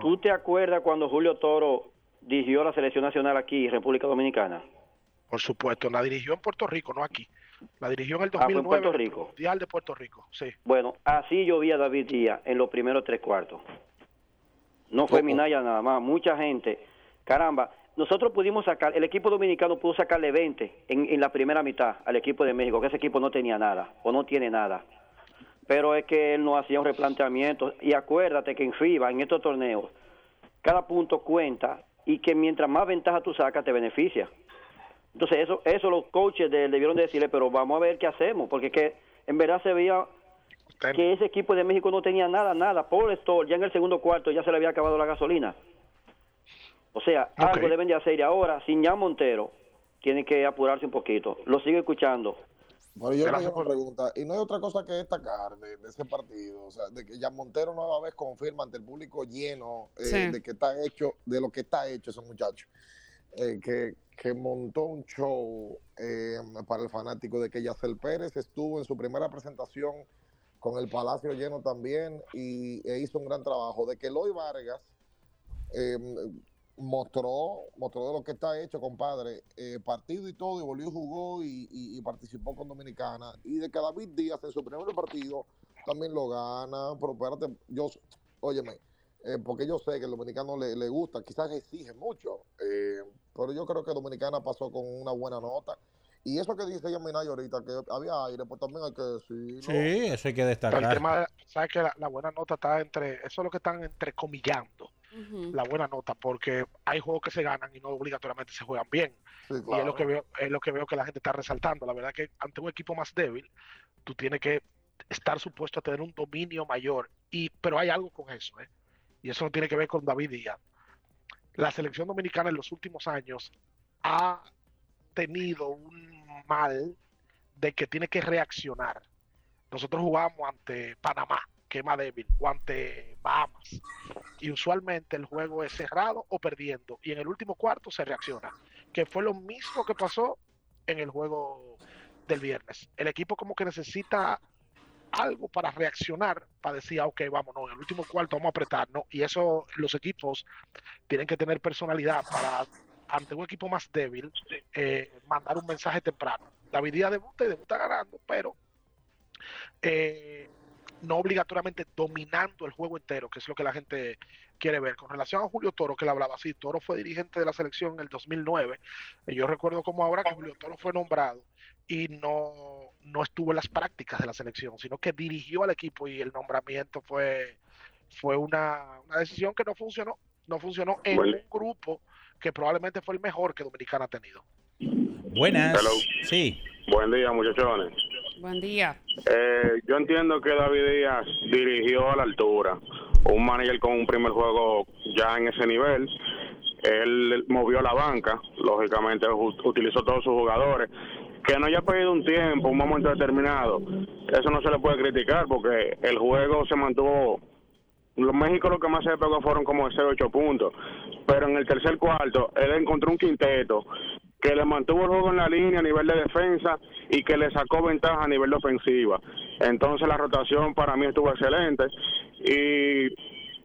¿tú te acuerdas cuando Julio Toro dirigió la selección nacional aquí en República Dominicana? Por supuesto, la dirigió en Puerto Rico, no aquí. La dirigió en el Ah, fue en 2009 Puerto en el Rico. Mundial de Puerto Rico, sí. Bueno, así yo vi a David Díaz en los primeros tres cuartos. No fue Minaya nada más, mucha gente. Caramba, nosotros pudimos sacar, el equipo dominicano pudo sacarle 20 en, en la primera mitad al equipo de México, que ese equipo no tenía nada o no tiene nada. Pero es que él no hacía un replanteamiento. Y acuérdate que en FIBA, en estos torneos, cada punto cuenta y que mientras más ventaja tú sacas, te beneficia. Entonces, eso eso los coaches de- debieron decirle, pero vamos a ver qué hacemos, porque es que en verdad se veía que ese equipo de México no tenía nada, nada. Paul Stoll, ya en el segundo cuarto, ya se le había acabado la gasolina. O sea, algo deben de hacer. Y ahora, sin ya Montero, tiene que apurarse un poquito. Lo sigo escuchando. Pero yo tengo una pregunta, y no hay otra cosa que destacar de, de ese partido, o sea, de que ya Montero nueva vez confirma ante el público lleno eh, Sí. de que está hecho, de lo que está hecho ese muchacho, eh, que, que montó un show eh, para el fanático de que Yacel Pérez estuvo en su primera presentación con el Palacio lleno también y e hizo un gran trabajo, de que Eloy Vargas eh, mostró, mostró de lo que está hecho, compadre, eh, partido y todo, y volvió y jugó y, y- y participó con Dominicana, y de que David Díaz en su primer partido también lo gana, pero espérate, yo, óyeme, eh, porque yo sé que el dominicano le, le gusta, quizás exige mucho, eh, pero yo creo que Dominicana pasó con una buena nota, y eso que dice Yaminay ahorita, que había aire, pues también hay que decirlo. Sí, eso hay que Pero el destacar. tema, sabes que la, la buena nota está entre, eso es lo que están entrecomillando, la buena nota, porque hay juegos que se ganan y no obligatoriamente se juegan bien. Y es lo que veo, es lo que veo que la gente está resaltando. La verdad que ante un equipo más débil, tú tienes que estar supuesto a tener un dominio mayor. Y, pero hay algo con eso, ¿eh? y eso no tiene que ver con David Díaz. La selección dominicana en los últimos años ha tenido un mal de que tiene que reaccionar. Nosotros jugamos ante Panamá, que es más débil, o ante Bahamas. Y usualmente el juego es cerrado o perdiendo. Y en el último cuarto se reacciona. Que fue lo mismo que pasó en el juego del viernes. El equipo como que necesita algo para reaccionar, para decir, ah, ok, vámonos, en el último cuarto vamos a apretarnos. Y eso los equipos tienen que tener personalidad para, ante un equipo más débil, eh, mandar un mensaje temprano. David Díaz debuta y debuta ganando, pero eh, no obligatoriamente dominando el juego entero, que es lo que la gente quiere ver. Con relación a Julio Toro, que le hablaba así, Toro fue dirigente de la selección en el 2009. Y yo recuerdo como ahora que Julio Toro fue nombrado y no, no estuvo en las prácticas de la selección, sino que dirigió al equipo y el nombramiento fue, fue una, una decisión que no funcionó. No funcionó en Bueno. un grupo que probablemente fue el mejor que Dominicana ha tenido. Buenas. Hello. Sí. Buen día, muchachones. Buen día. Eh, yo entiendo que David Díaz dirigió a la altura. Un manager con un primer juego ya en ese nivel. Él movió la banca, lógicamente utilizó todos sus jugadores. Que no haya perdido un tiempo, un momento determinado, eso no se le puede criticar porque el juego se mantuvo. Los México lo que más se pegó fueron como 0 8 puntos. Pero en el tercer cuarto, él encontró un quinteto que le mantuvo el juego en la línea a nivel de defensa y que le sacó ventaja a nivel de ofensiva. Entonces la rotación para mí estuvo excelente y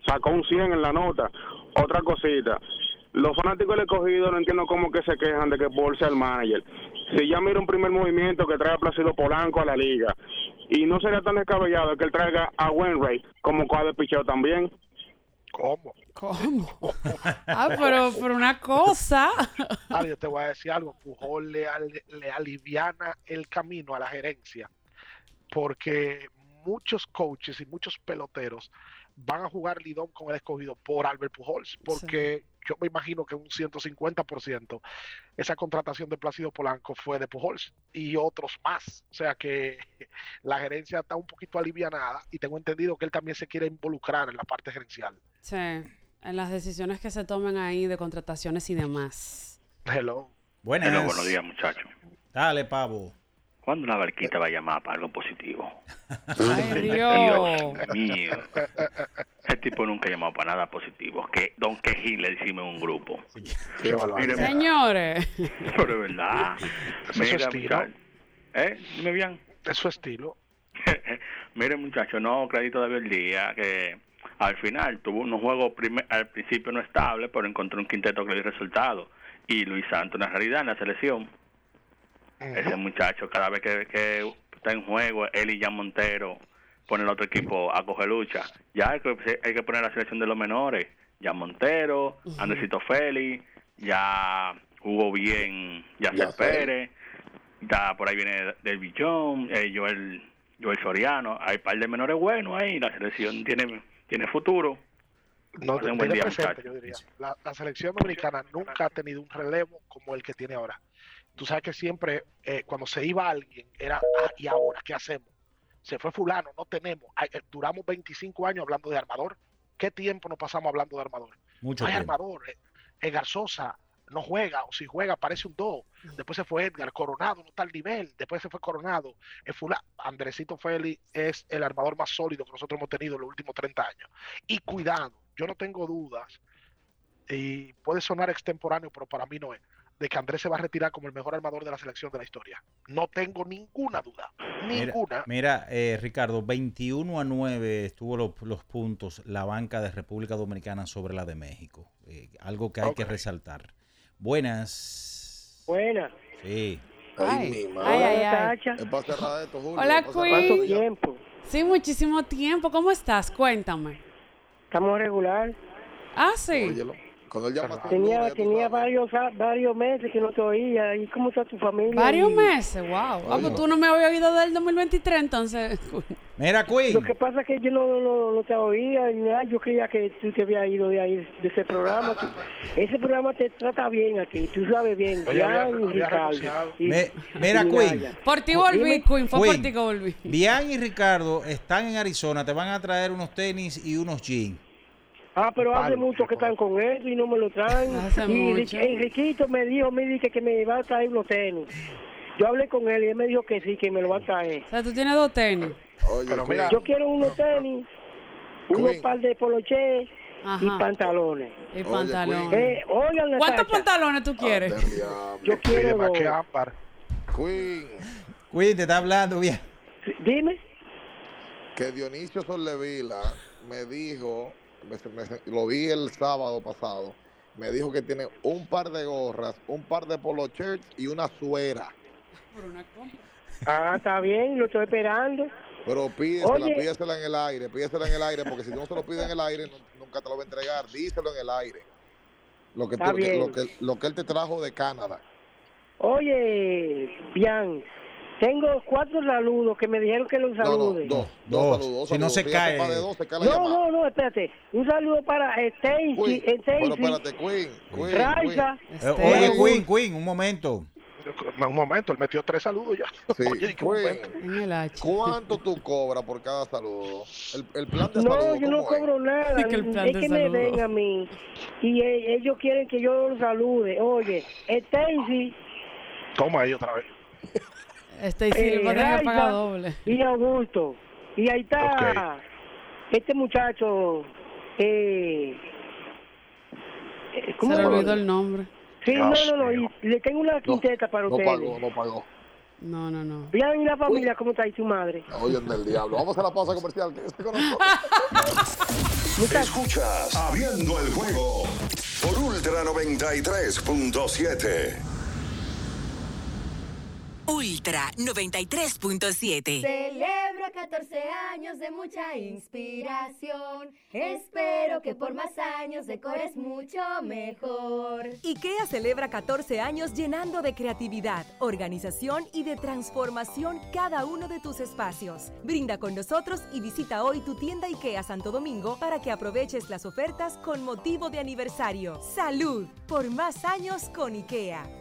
sacó un 100 en la nota. Otra cosita, los fanáticos del escogido no entiendo cómo que se quejan de que Paul sea el manager. Si ya mira un primer movimiento que trae a Placido Polanco a la liga y no sería tan descabellado que él traiga a Wainwright como coa de picheo también. ¿Cómo? ¿Cómo? Ah, pero por una cosa. Ah, yo te voy a decir algo, Pujol le, al- le aliviana el camino a la gerencia, porque muchos coaches y muchos peloteros van a jugar Lidón con el escogido por Albert Pujols, porque yo me imagino que un 150% esa contratación de Plácido Polanco fue de Pujols y otros más, o sea que la gerencia está un poquito alivianada y tengo entendido que él también se quiere involucrar en la parte gerencial. Sí, en las decisiones que se tomen ahí de contrataciones y demás. Hello. Buenas. Hello, buenos días, muchachos. Dale, pavo. ¿Cuándo una barquita va a llamar para algo positivo? Ay, Dios. mío. Ese tipo nunca ha llamado para nada positivo. Que Don Quejín le decimos en un grupo. Señores. Pero es verdad. Ese es su Mira. ¿Eh? Dime bien. Es su estilo. Mire, muchacho, no, crédito de Verdía, que al final tuvo unos juegos al principio no estables, pero encontró un quinteto que le dio resultado. Y Luis Santos, una realidad en la selección. Ese muchacho, cada vez que, que está en juego, él y Jan Montero ponen al otro equipo a coger lucha. Ya hay que, hay que poner la selección de los menores. Jan Montero, Andresito Félix, ya jugó bien Yacer. Pérez, ya por ahí viene David Jones, eh, Joel, Joel Soriano. Hay un par de menores buenos ahí. La selección tiene, tiene futuro. No, un buen día, presente, yo diría. La, la selección dominicana nunca ha tenido un relevo como el que tiene ahora. Tú sabes que siempre, eh, cuando se iba alguien, era, ah, ¿y ahora qué hacemos? Se fue fulano, no tenemos. Ay, eh, duramos 25 años hablando de armador. ¿Qué tiempo nos pasamos hablando de armador? Mucho hay armador. eh, Edgar Sosa no juega, o si juega parece un 2. Después se fue Edgar, Coronado no está al nivel. Después se fue Coronado. El fula, Andresito Félix es el armador más sólido que nosotros hemos tenido en los últimos 30 años. Y cuidado, yo no tengo dudas, y puede sonar extemporáneo, pero para mí no es, de que Andrés se va a retirar como el mejor armador de la selección de la historia. No tengo ninguna duda. Mira, Ninguna. mira, eh, Ricardo, 21 a 9 estuvo los, los puntos la banca de República Dominicana sobre la de México. Eh, algo que hay que resaltar. Buenas. Buena. Sí. Ay, mi ay, ay, ay. Esto, Julio. Hola, Queen. tiempo? Sí, muchísimo tiempo. ¿Cómo estás? Cuéntame. Estamos regular. Ah, sí. Óyelo, Cuando él llama Tenía, tenía varios, a- varios meses que no te oía. ¿Y cómo está tu familia? Varios Y- meses, wow. Ah, pues tú no me habías oído del 2023, entonces. Mira, Queen. Lo que pasa es que yo no, no, no te oía ni nada. Yo creía que tú te habías ido de ahí, de ese programa. Tú- ese programa te trata bien a ti. Tú sabes bien. Oye, había- y Ricardo. renunciado. Y- Me- mira, y Queen. Por ti volví, Dime. Queen. Fue por ti que volví. Bian y Ricardo están en Arizona, te van a traer unos tenis y unos jeans. Ah, pero hace mucho que están con eso y no me lo traen. Hace y mucho. Ri- Enriquito me dijo, me dice que me va a traer los tenis. Yo hablé con él y él me dijo que sí, que me lo va a traer. O sea, tú tienes dos tenis. Pero mira, Yo quiero unos tenis, unos par de poloché y Ajá. pantalones. Y Oye, pantalones. Eh, oigan, ¿Cuántos pantalones tú quieres? Diablo. yo quiero dos. Queen, Queen, te está hablando bien. Dime. que Dionisio Sollevila me dijo, lo vi el sábado pasado, me dijo que tiene un par de gorras, un par de polo shirts y una suera. Ah, está bien, lo estoy esperando. Pero pídesela, Oye. pídesela en el aire, pídesela en el aire, porque si no se lo pide en el aire, no- nunca te lo va a entregar. Díselo en el aire. Lo que, tú- que- bien. lo, que, lo que él te trajo de Canadá. Oye, Bian, tengo cuatro saludos que me dijeron que los No, no, salude. dos, dos, Dos. saludos. dos Si no se ya cae. dos, se No, llamada. no, no, espérate. Un saludo para Stacy, Queen, eh, espérate, Queen, Queen, Raiza. Eh, oye, Eh, Queen, Queen, un momento. Un momento, él metió tres saludos ya. Sí, Oye, qué Queen. ¿cuánto tú cobras por cada saludo? El, el plan de No, saludo, yo no cobro nada. Es que el plan es de que me ven a mí. Y eh, ellos quieren que yo los salude. Oye, Stacy, Toma ahí otra vez. Este sí eh, va a tener que pagar doble. y Augusto. Y ahí está este muchacho. Eh, eh, Se ¿Cómo le se llama? olvidó el nombre. Sí, no, Dios no, no. le tengo una quinteta para No ustedes. pagó, no pagó. No, no, no. Vean la familia cómo está ahí su madre. Oyen del diablo. Vamos a la pausa comercial. Nosotros. Escuchas Abriendo el juego por Ultra 93.7. Ultra 93.7. Celebra 14 años de mucha inspiración. Espero que por más años decores mucho mejor. IKEA celebra 14 años llenando de creatividad, organización y de transformación cada uno de tus espacios. Brinda con nosotros y visita hoy tu tienda IKEA Santo Domingo para que aproveches las ofertas con motivo de aniversario. ¡Salud! Por más años con IKEA.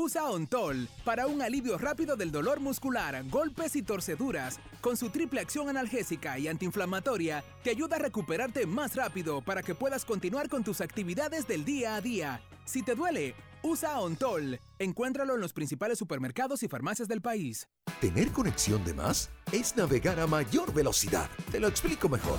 Usa Ontol para un alivio rápido del dolor muscular, golpes y torceduras. Con su triple acción analgésica y antiinflamatoria, te ayuda a recuperarte más rápido para que puedas continuar con tus actividades del día a día. Si te duele, usa Ontol. Encuéntralo en los principales supermercados y farmacias del país. Tener conexión de más es navegar a mayor velocidad. Te lo explico mejor.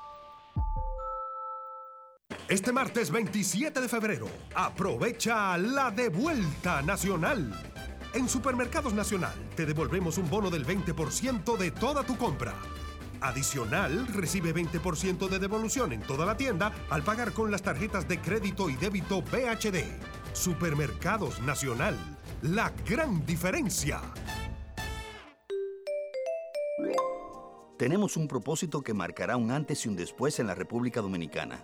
Este martes 27 de febrero, aprovecha la devuelta nacional. En Supermercados Nacional te devolvemos un bono del 20% de toda tu compra. Adicional, recibe 20% de devolución en toda la tienda al pagar con las tarjetas de crédito y débito BHD. Supermercados Nacional, la gran diferencia. Tenemos un propósito que marcará un antes y un después en la República Dominicana.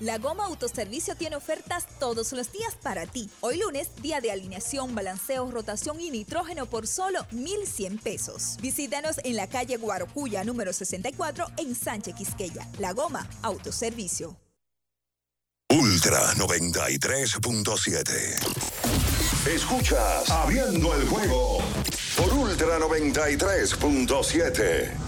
La Goma Autoservicio tiene ofertas todos los días para ti. Hoy lunes, día de alineación, balanceo, rotación y nitrógeno por solo 1,100 pesos. Visítanos en la calle Guarocuya, número 64, en Sánchez Quisqueya. La Goma Autoservicio. Ultra 93.7. Escuchas Abriendo el juego por Ultra 93.7.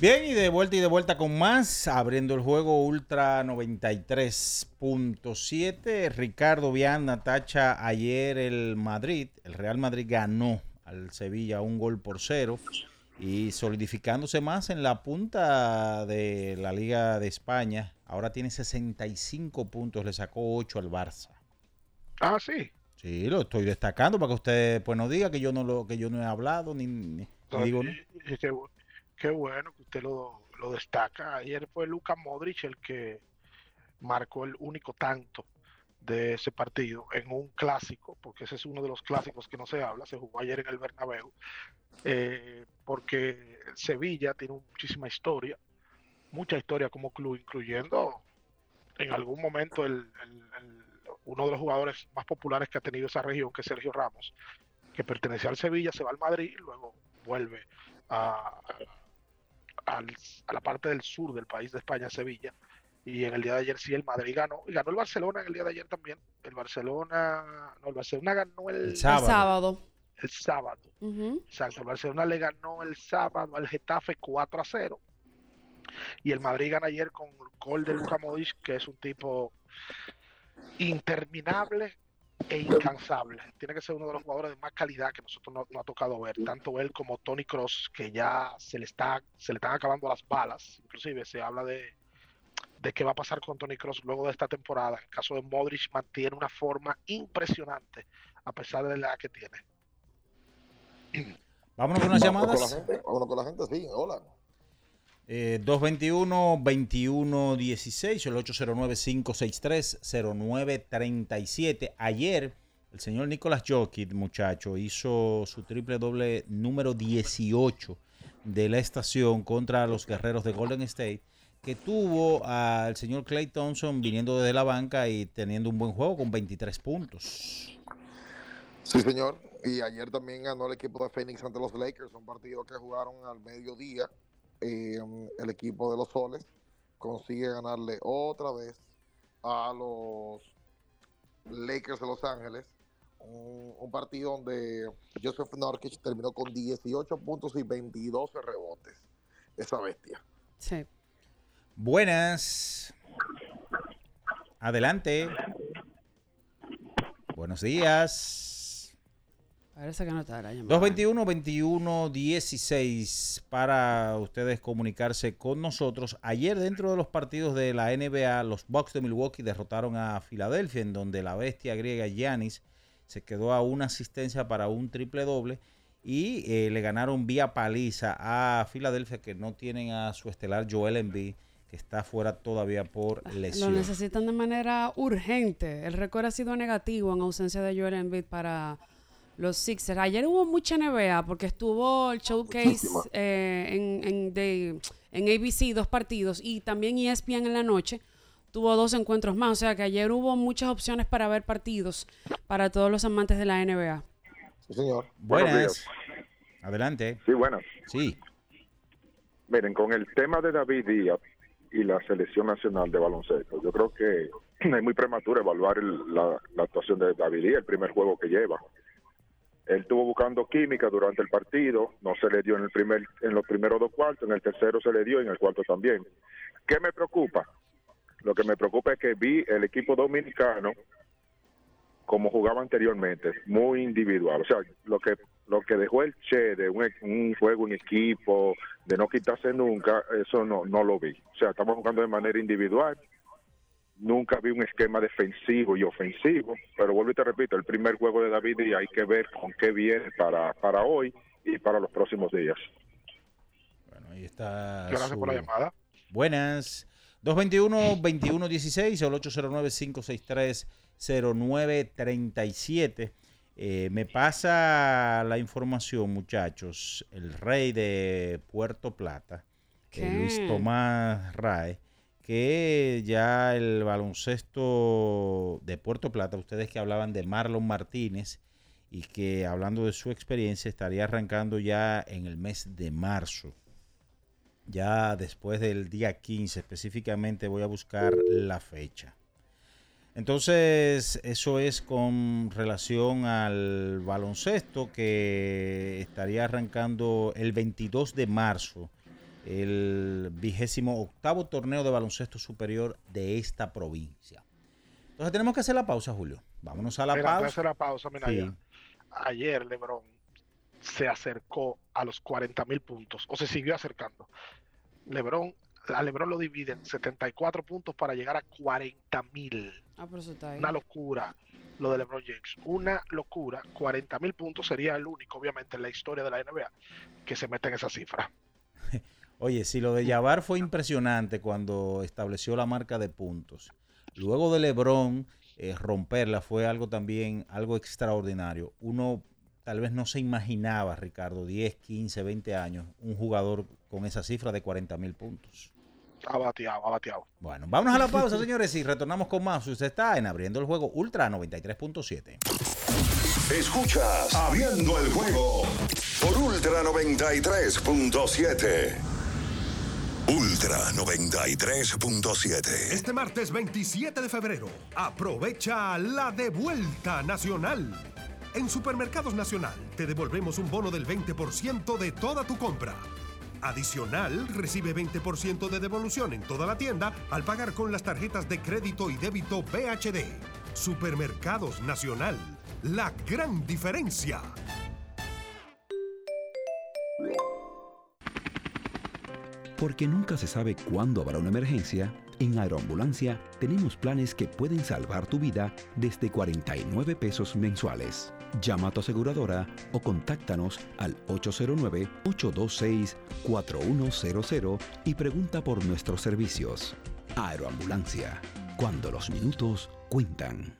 Bien, y de vuelta y de vuelta con más, abriendo el juego Ultra 93.7. Ricardo Viana tacha ayer el Madrid, el Real Madrid ganó al Sevilla un gol por cero y solidificándose más en la punta de la Liga de España. Ahora tiene 65 puntos, le sacó 8 al Barça. Ah, sí. Sí, lo estoy destacando para que usted pues no diga que yo no lo que yo no he hablado ni, ni- ni digo no. Qué, qué bueno lo, destaca. Ayer fue Luka Modric el que marcó el único tanto de ese partido en un clásico, porque ese es uno de los clásicos que no se habla, se jugó ayer en el Bernabéu, eh, porque Sevilla tiene muchísima historia, mucha historia como club, incluyendo en algún momento el- uno de los jugadores más populares que ha tenido esa región, que es Sergio Ramos, que pertenecía al Sevilla, se va al Madrid, luego vuelve a, al- a la parte del sur del país de España, Sevilla. Y en el día de ayer sí el Madrid ganó. Y ganó el Barcelona en el día de ayer también. El Barcelona, no, el Barcelona ganó el, El sábado. El sábado. El. Exacto. El Barcelona le ganó el sábado al Getafe 4 a 0. Y el Madrid gana ayer con gol de Luka Modric, que es un tipo interminable e incansable. Tiene que ser uno de los jugadores de más calidad que nosotros no, no ha tocado ver. Tanto él como Tony Cross, que ya se le está, se le están acabando las balas. Inclusive se habla de, de qué va a pasar con Tony Cross luego de esta temporada. En el caso de Modric mantiene una forma impresionante a pesar de la edad que tiene. Vámonos con unas Vámonos con la llamadas. gente, vámonos con la gente, sí, hola. Eh, 221-2116 o el 809-563-0937. Ayer, el señor Nicolás Jokic, muchacho, hizo su triple doble número 18 de la estación contra los guerreros de Golden State, que tuvo al señor Clay Thompson viniendo desde la banca y teniendo un buen juego con 23 puntos. Sí, señor. Y ayer también ganó el equipo de Phoenix ante los Lakers, un partido que jugaron al mediodía. Eh, el equipo de los Soles consigue ganarle otra vez a los Lakers de Los Ángeles. Un, un partido donde Joseph Nurkic terminó con 18 puntos y 22 rebotes. Esa bestia. Sí. Buenas. Adelante. Buenos días. Parece que no está la llamada. 221-21-16 para ustedes comunicarse con nosotros. Ayer dentro de los partidos de la NBA, los Bucks de Milwaukee derrotaron a Filadelfia, en donde la bestia griega Giannis se quedó a una asistencia para un triple doble y eh, le ganaron vía paliza a Filadelfia, que no tienen a su estelar Joel Embiid que está fuera todavía por Lo lesión. necesitan de manera urgente. El récord ha sido negativo en ausencia de Joel Embiid para los Sixers. Ayer hubo mucha NBA porque estuvo el showcase eh, en, en, de- en ABC, dos partidos, y también ESPN en la noche tuvo dos encuentros más. O sea que ayer hubo muchas opciones para ver partidos para todos los amantes de la NBA. Sí, señor. Buenos Buenas. Adelante. Sí, buenas. Sí. Miren, con el tema de David Díaz y la selección nacional de baloncesto, yo creo que es muy prematuro evaluar el- la, la actuación de David Díaz, el primer juego que lleva. Él estuvo buscando química durante el partido, no se le dio en el primer, en los primeros dos cuartos, en el tercero se le dio y en el cuarto también. ¿Qué me preocupa? Lo que me preocupa es que vi el equipo dominicano como jugaba anteriormente, muy individual. O sea, lo que lo que dejó el Che de un, un juego en equipo, de no quitarse nunca, eso no, no lo vi. O sea, estamos jugando de manera individual. Nunca vi un esquema defensivo y ofensivo, pero vuelvo y te repito, el primer juego de David y hay que ver con qué viene para, para hoy y para los próximos días. Ahí está. Gracias por la llamada. Buenas. 221-2116 o el 809-563-0937. Eh, me pasa la información, muchachos. El rey de Puerto Plata, eh. Luis Tomás Rae, que ya el baloncesto de Puerto Plata, ustedes que hablaban de Marlon Martínez y que hablando de su experiencia estaría arrancando ya en el mes de marzo ya después del día 15 específicamente voy a buscar la fecha. Entonces, eso es con relación al baloncesto que estaría arrancando el 22 de marzo, el vigésimo octavo torneo de baloncesto superior de esta provincia. Entonces, tenemos que hacer la pausa, Julio. Vámonos a la Mira, pausa. hacer la pausa, mira, Sí. ayer LeBron se acercó a los 40 mil puntos o se siguió acercando. LeBron, a LeBron lo dividen 74 puntos para llegar a 40 mil. Ah, pero eso está ahí. Una locura lo de LeBron James. Una locura. 40 mil puntos sería el único, obviamente, en la historia de la NBA que se mete en esa cifra. Oye, si lo de Jabbar fue impresionante cuando estableció la marca de puntos. Luego de LeBron eh, romperla fue algo también, algo extraordinario. Uno tal vez no se imaginaba, Ricardo, 10, 15, 20 años, un jugador con esa cifra de 40 mil puntos. Ha bateado, ha bateado. Bueno, vámonos a la pausa, señores, y retornamos con más. Usted está en Abriendo el Juego Ultra 93.7. Escuchas Abriendo el juego por Ultra 93.7. Ultra 93.7. Este martes 27 de febrero, aprovecha la devuelta nacional. En Supermercados Nacional te devolvemos un bono del 20% de toda tu compra. Adicional, recibe 20% de devolución en toda la tienda al pagar con las tarjetas de crédito y débito BHD. Supermercados Nacional, la gran diferencia. Porque nunca se sabe cuándo habrá una emergencia, en Aeroambulancia tenemos planes que pueden salvar tu vida desde 49 pesos mensuales. Llama a tu aseguradora o contáctanos al 809-826-4100 y pregunta por nuestros servicios. Aeroambulancia, cuando los minutos cuentan.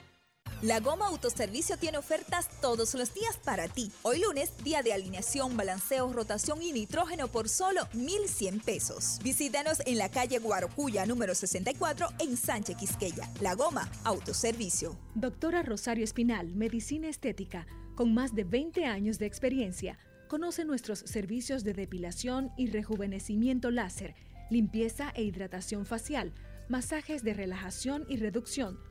La Goma Autoservicio tiene ofertas todos los días para ti. Hoy lunes, día de alineación, balanceo, rotación y nitrógeno por solo 1,100 pesos. Visítanos en la calle Guarocuya, número 64, en Sánchez Quisqueya. La Goma Autoservicio. Doctora Rosario Espinal, Medicina Estética, con más de 20 años de experiencia. Conoce nuestros servicios de depilación y rejuvenecimiento láser, limpieza e hidratación facial, masajes de relajación y reducción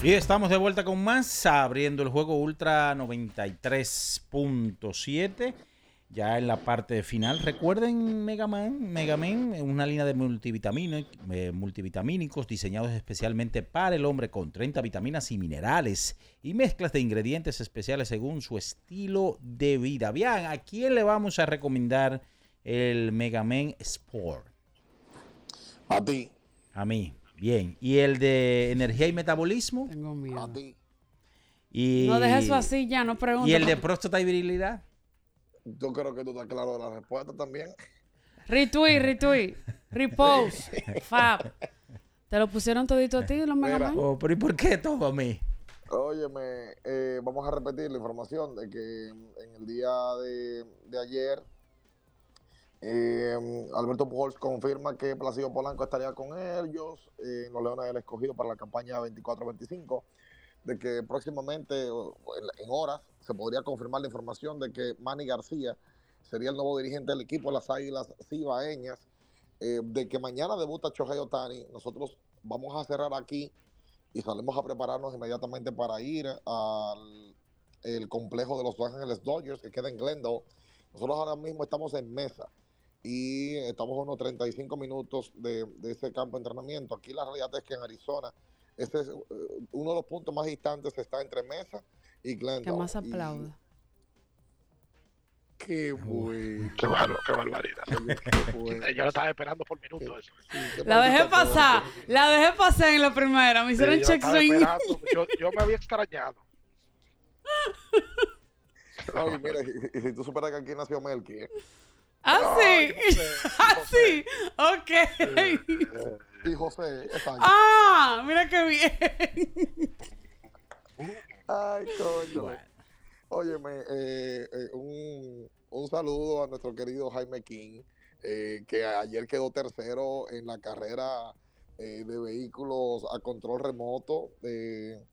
Y estamos de vuelta con más, abriendo el juego Ultra 93.7. Ya en la parte final, recuerden Megaman, Megaman, una línea de multivitamínicos, eh, multivitamínicos diseñados especialmente para el hombre con 30 vitaminas y minerales y mezclas de ingredientes especiales según su estilo de vida. Bien, ¿a quién le vamos a recomendar el Megaman Sport? A ti. A mí. Bien. ¿Y el de energía y metabolismo? Tengo miedo. A ti. Y, No dejes eso así ya, no preguntes. ¿Y el de próstata y virilidad? Yo creo que tú estás claro de la respuesta también. Retweet, retweet, repost, fab. ¿Te lo pusieron todito a ti, los Mega Man? Oh, pero ¿y por qué todo a mí? Óyeme, eh, vamos a repetir la información de que en el día de, de ayer eh, Alberto Pujols confirma que Placido Polanco estaría con ellos eh, en los Leones del Escogido para la campaña 24-25, de que próximamente, en, horas, se podría confirmar la información de que Manny García sería el nuevo dirigente del equipo de las Águilas Cibaeñas, eh, de que mañana debuta Shohei Otani. Nosotros vamos a cerrar aquí y salimos a prepararnos inmediatamente para ir al complejo de Los Ángeles Dodgers que queda en Glendale. Nosotros ahora mismo estamos en mesa y estamos a unos 35 minutos de, de ese campo de entrenamiento. Aquí la realidad es que en Arizona, este es eh, uno de los puntos más distantes está entre Mesa y Glendale. Que más Y- aplauda. Qué bueno. Qué, barbaridad. Yo lo estaba esperando por minutos eso. La dejé pasar, la dejé pasar en la primera. Me hicieron Sí, check swing. Yo, yo me había extrañado. Ay, mira, y, y si tú superas que aquí nació Melqui, ¿eh? Ah, sí. Ah, sí. Ok. Y José. Ah, mira qué bien. Ay, coño. Óyeme, eh, eh, un, un saludo a nuestro querido Jaime King, eh, que ayer quedó tercero en la carrera eh, de vehículos a control remoto eh,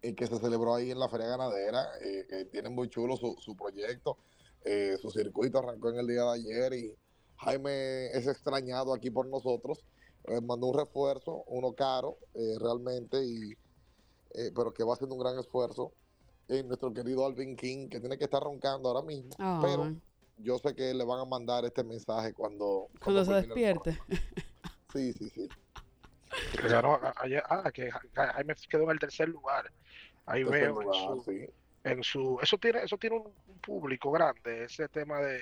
que se celebró ahí en la Feria Ganadera. Eh, que tiene muy chulo su, su proyecto. Eh, su circuito arrancó en el día de ayer y Jaime es extrañado aquí por nosotros. Eh, mandó un refuerzo, uno caro eh, realmente, y, eh, pero que va haciendo un gran esfuerzo. Eh, nuestro querido Alvin King, que tiene que estar roncando ahora mismo, pero yo sé que le van a mandar este mensaje cuando, Cuando se despierte. Sí, sí, sí. A- ayer- ah, que Ja- Jaime quedó en el tercer lugar. Ahí Tercer veo en lugar, su, sí. En su, eso tiene, eso tiene un, público grande, ese tema de,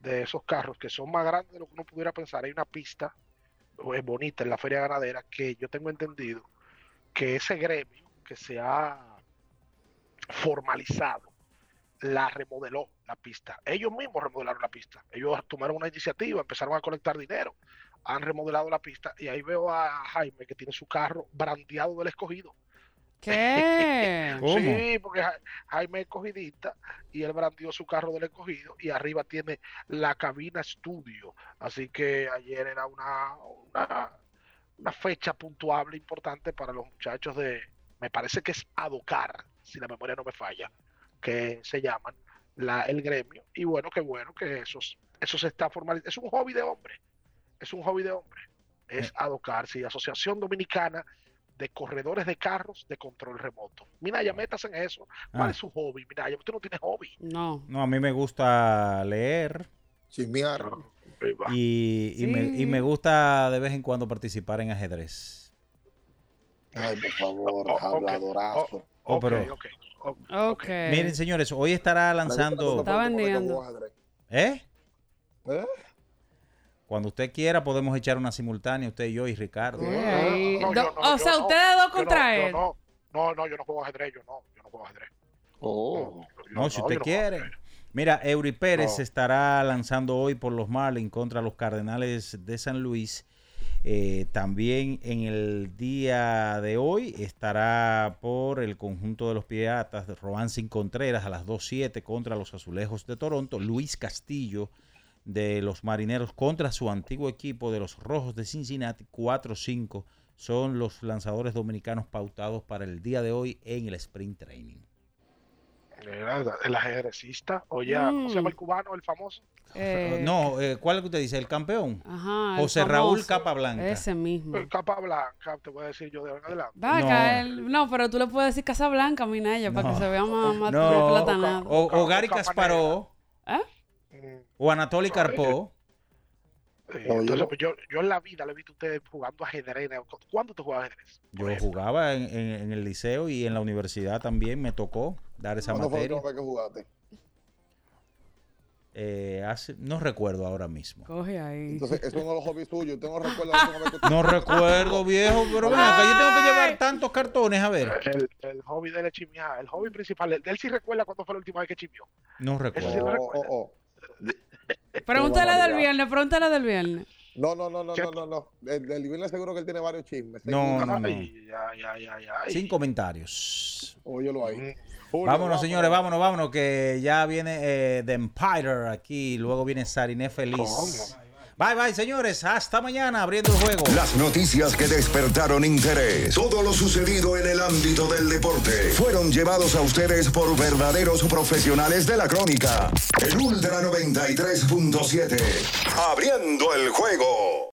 de esos carros que son más grandes de lo que uno pudiera pensar. Hay una pista eh, bonita en la feria ganadera que yo tengo entendido que ese gremio que se ha formalizado la remodeló la pista. Ellos mismos remodelaron la pista. Ellos tomaron una iniciativa, empezaron a colectar dinero, han remodelado la pista y ahí veo a Jaime que tiene su carro brandeado del escogido. ¿Qué? Sí, porque Ja- Jaime es escogidista y él brandió su carro del escogido y arriba tiene la cabina estudio. Así que ayer era una, una, una fecha puntuable importante para los muchachos de, me parece que es Adocar, si la memoria no me falla, que se llaman la, el gremio. Y bueno, qué bueno que eso, eso se está formalizando. Es un hobby de hombre, es un hobby de hombre. Es Adocar, sí, Asociación Dominicana de Corredores de Carros de Control Remoto. Mira, ya metas en eso. ¿Cuál Ah. es su hobby? Mira, ya usted no tiene hobby. No. No, a mí me gusta leer. Chismear. Y, y me, y me gusta de vez en cuando participar en ajedrez. Ay, por favor, habladorazo. Oh, pero- Ok. Miren, señores, hoy estará lanzando. Está vendiendo. ¿Eh? ¿Eh? Cuando usted quiera, podemos echar una simultánea, usted y yo y Ricardo. No, o yo sea, no. ustedes dos contra él. No, no, no, yo no juego ajedrez, yo no, yo no juego ajedrez. Oh. No, si no, usted quiere. Mira, Eury Pérez No. estará lanzando hoy por los Marlins contra los Cardenales de San Luis. Eh, también en el día de hoy estará por el conjunto de los Piratas de Roancin Contreras a las 2.7 contra los Azulejos de Toronto. Luis Castillo de los Marineros contra su antiguo equipo de los Rojos de Cincinnati. 4-5 son los lanzadores dominicanos pautados para el día de hoy en el Sprint Training. Era el ajedrecista, oye, ¿cómo se llama el cubano, el famoso? Eh, No, eh, ¿cuál es que usted dice? ¿El campeón? Ajá, el José Raúl. Capablanca. Ese mismo. El capa blanca, te voy a decir yo de adelante. Vaca, él- no, pero tú le puedes decir Casa Blanca, Minaya, para que se vea más, más No, platanado. o, o Gary Kasparov. ¿Eh? O Anatoly Karpov. Eh, entonces, pues, yo, yo en la vida le he visto a ustedes jugando ajedrez. ¿Cuándo te juegas ajedrez? Yo jugaba en, en- en el liceo y en la universidad también me tocó dar esa ¿Cuándo fue la materia. última vez que jugaste? Eh, hace- no recuerdo ahora mismo. Coge ahí. Entonces, eso es uno de los hobbies tuyos. Usted no recuerda la última vez que tú- No recuerdo, viejo, pero ven acá, yo tengo que llevar tantos cartones, a ver. El, el hobby de él es chimiar. El hobby principal. Él, él sí recuerda cuándo fue la última vez que chimió. No Eso sí recuerdo. lo recuerda. Oh, Pregúntale del viernes, pregúntale del viernes. No, no, no, no, no, no, no. El del viernes seguro que él tiene varios chismes. No, no, no. Ay, ay, ay. Sin comentarios. Óyelo ahí. Vámonos, señores, vámonos, vámonos, que ya viene eh, The Empire aquí, luego viene Sariné Feliz. Bye, bye, señores, hasta mañana abriendo el juego. Las noticias que despertaron interés, todo lo sucedido en el ámbito del deporte, fueron llevados a ustedes por verdaderos profesionales de la crónica. El Ultra 93.7, abriendo el juego.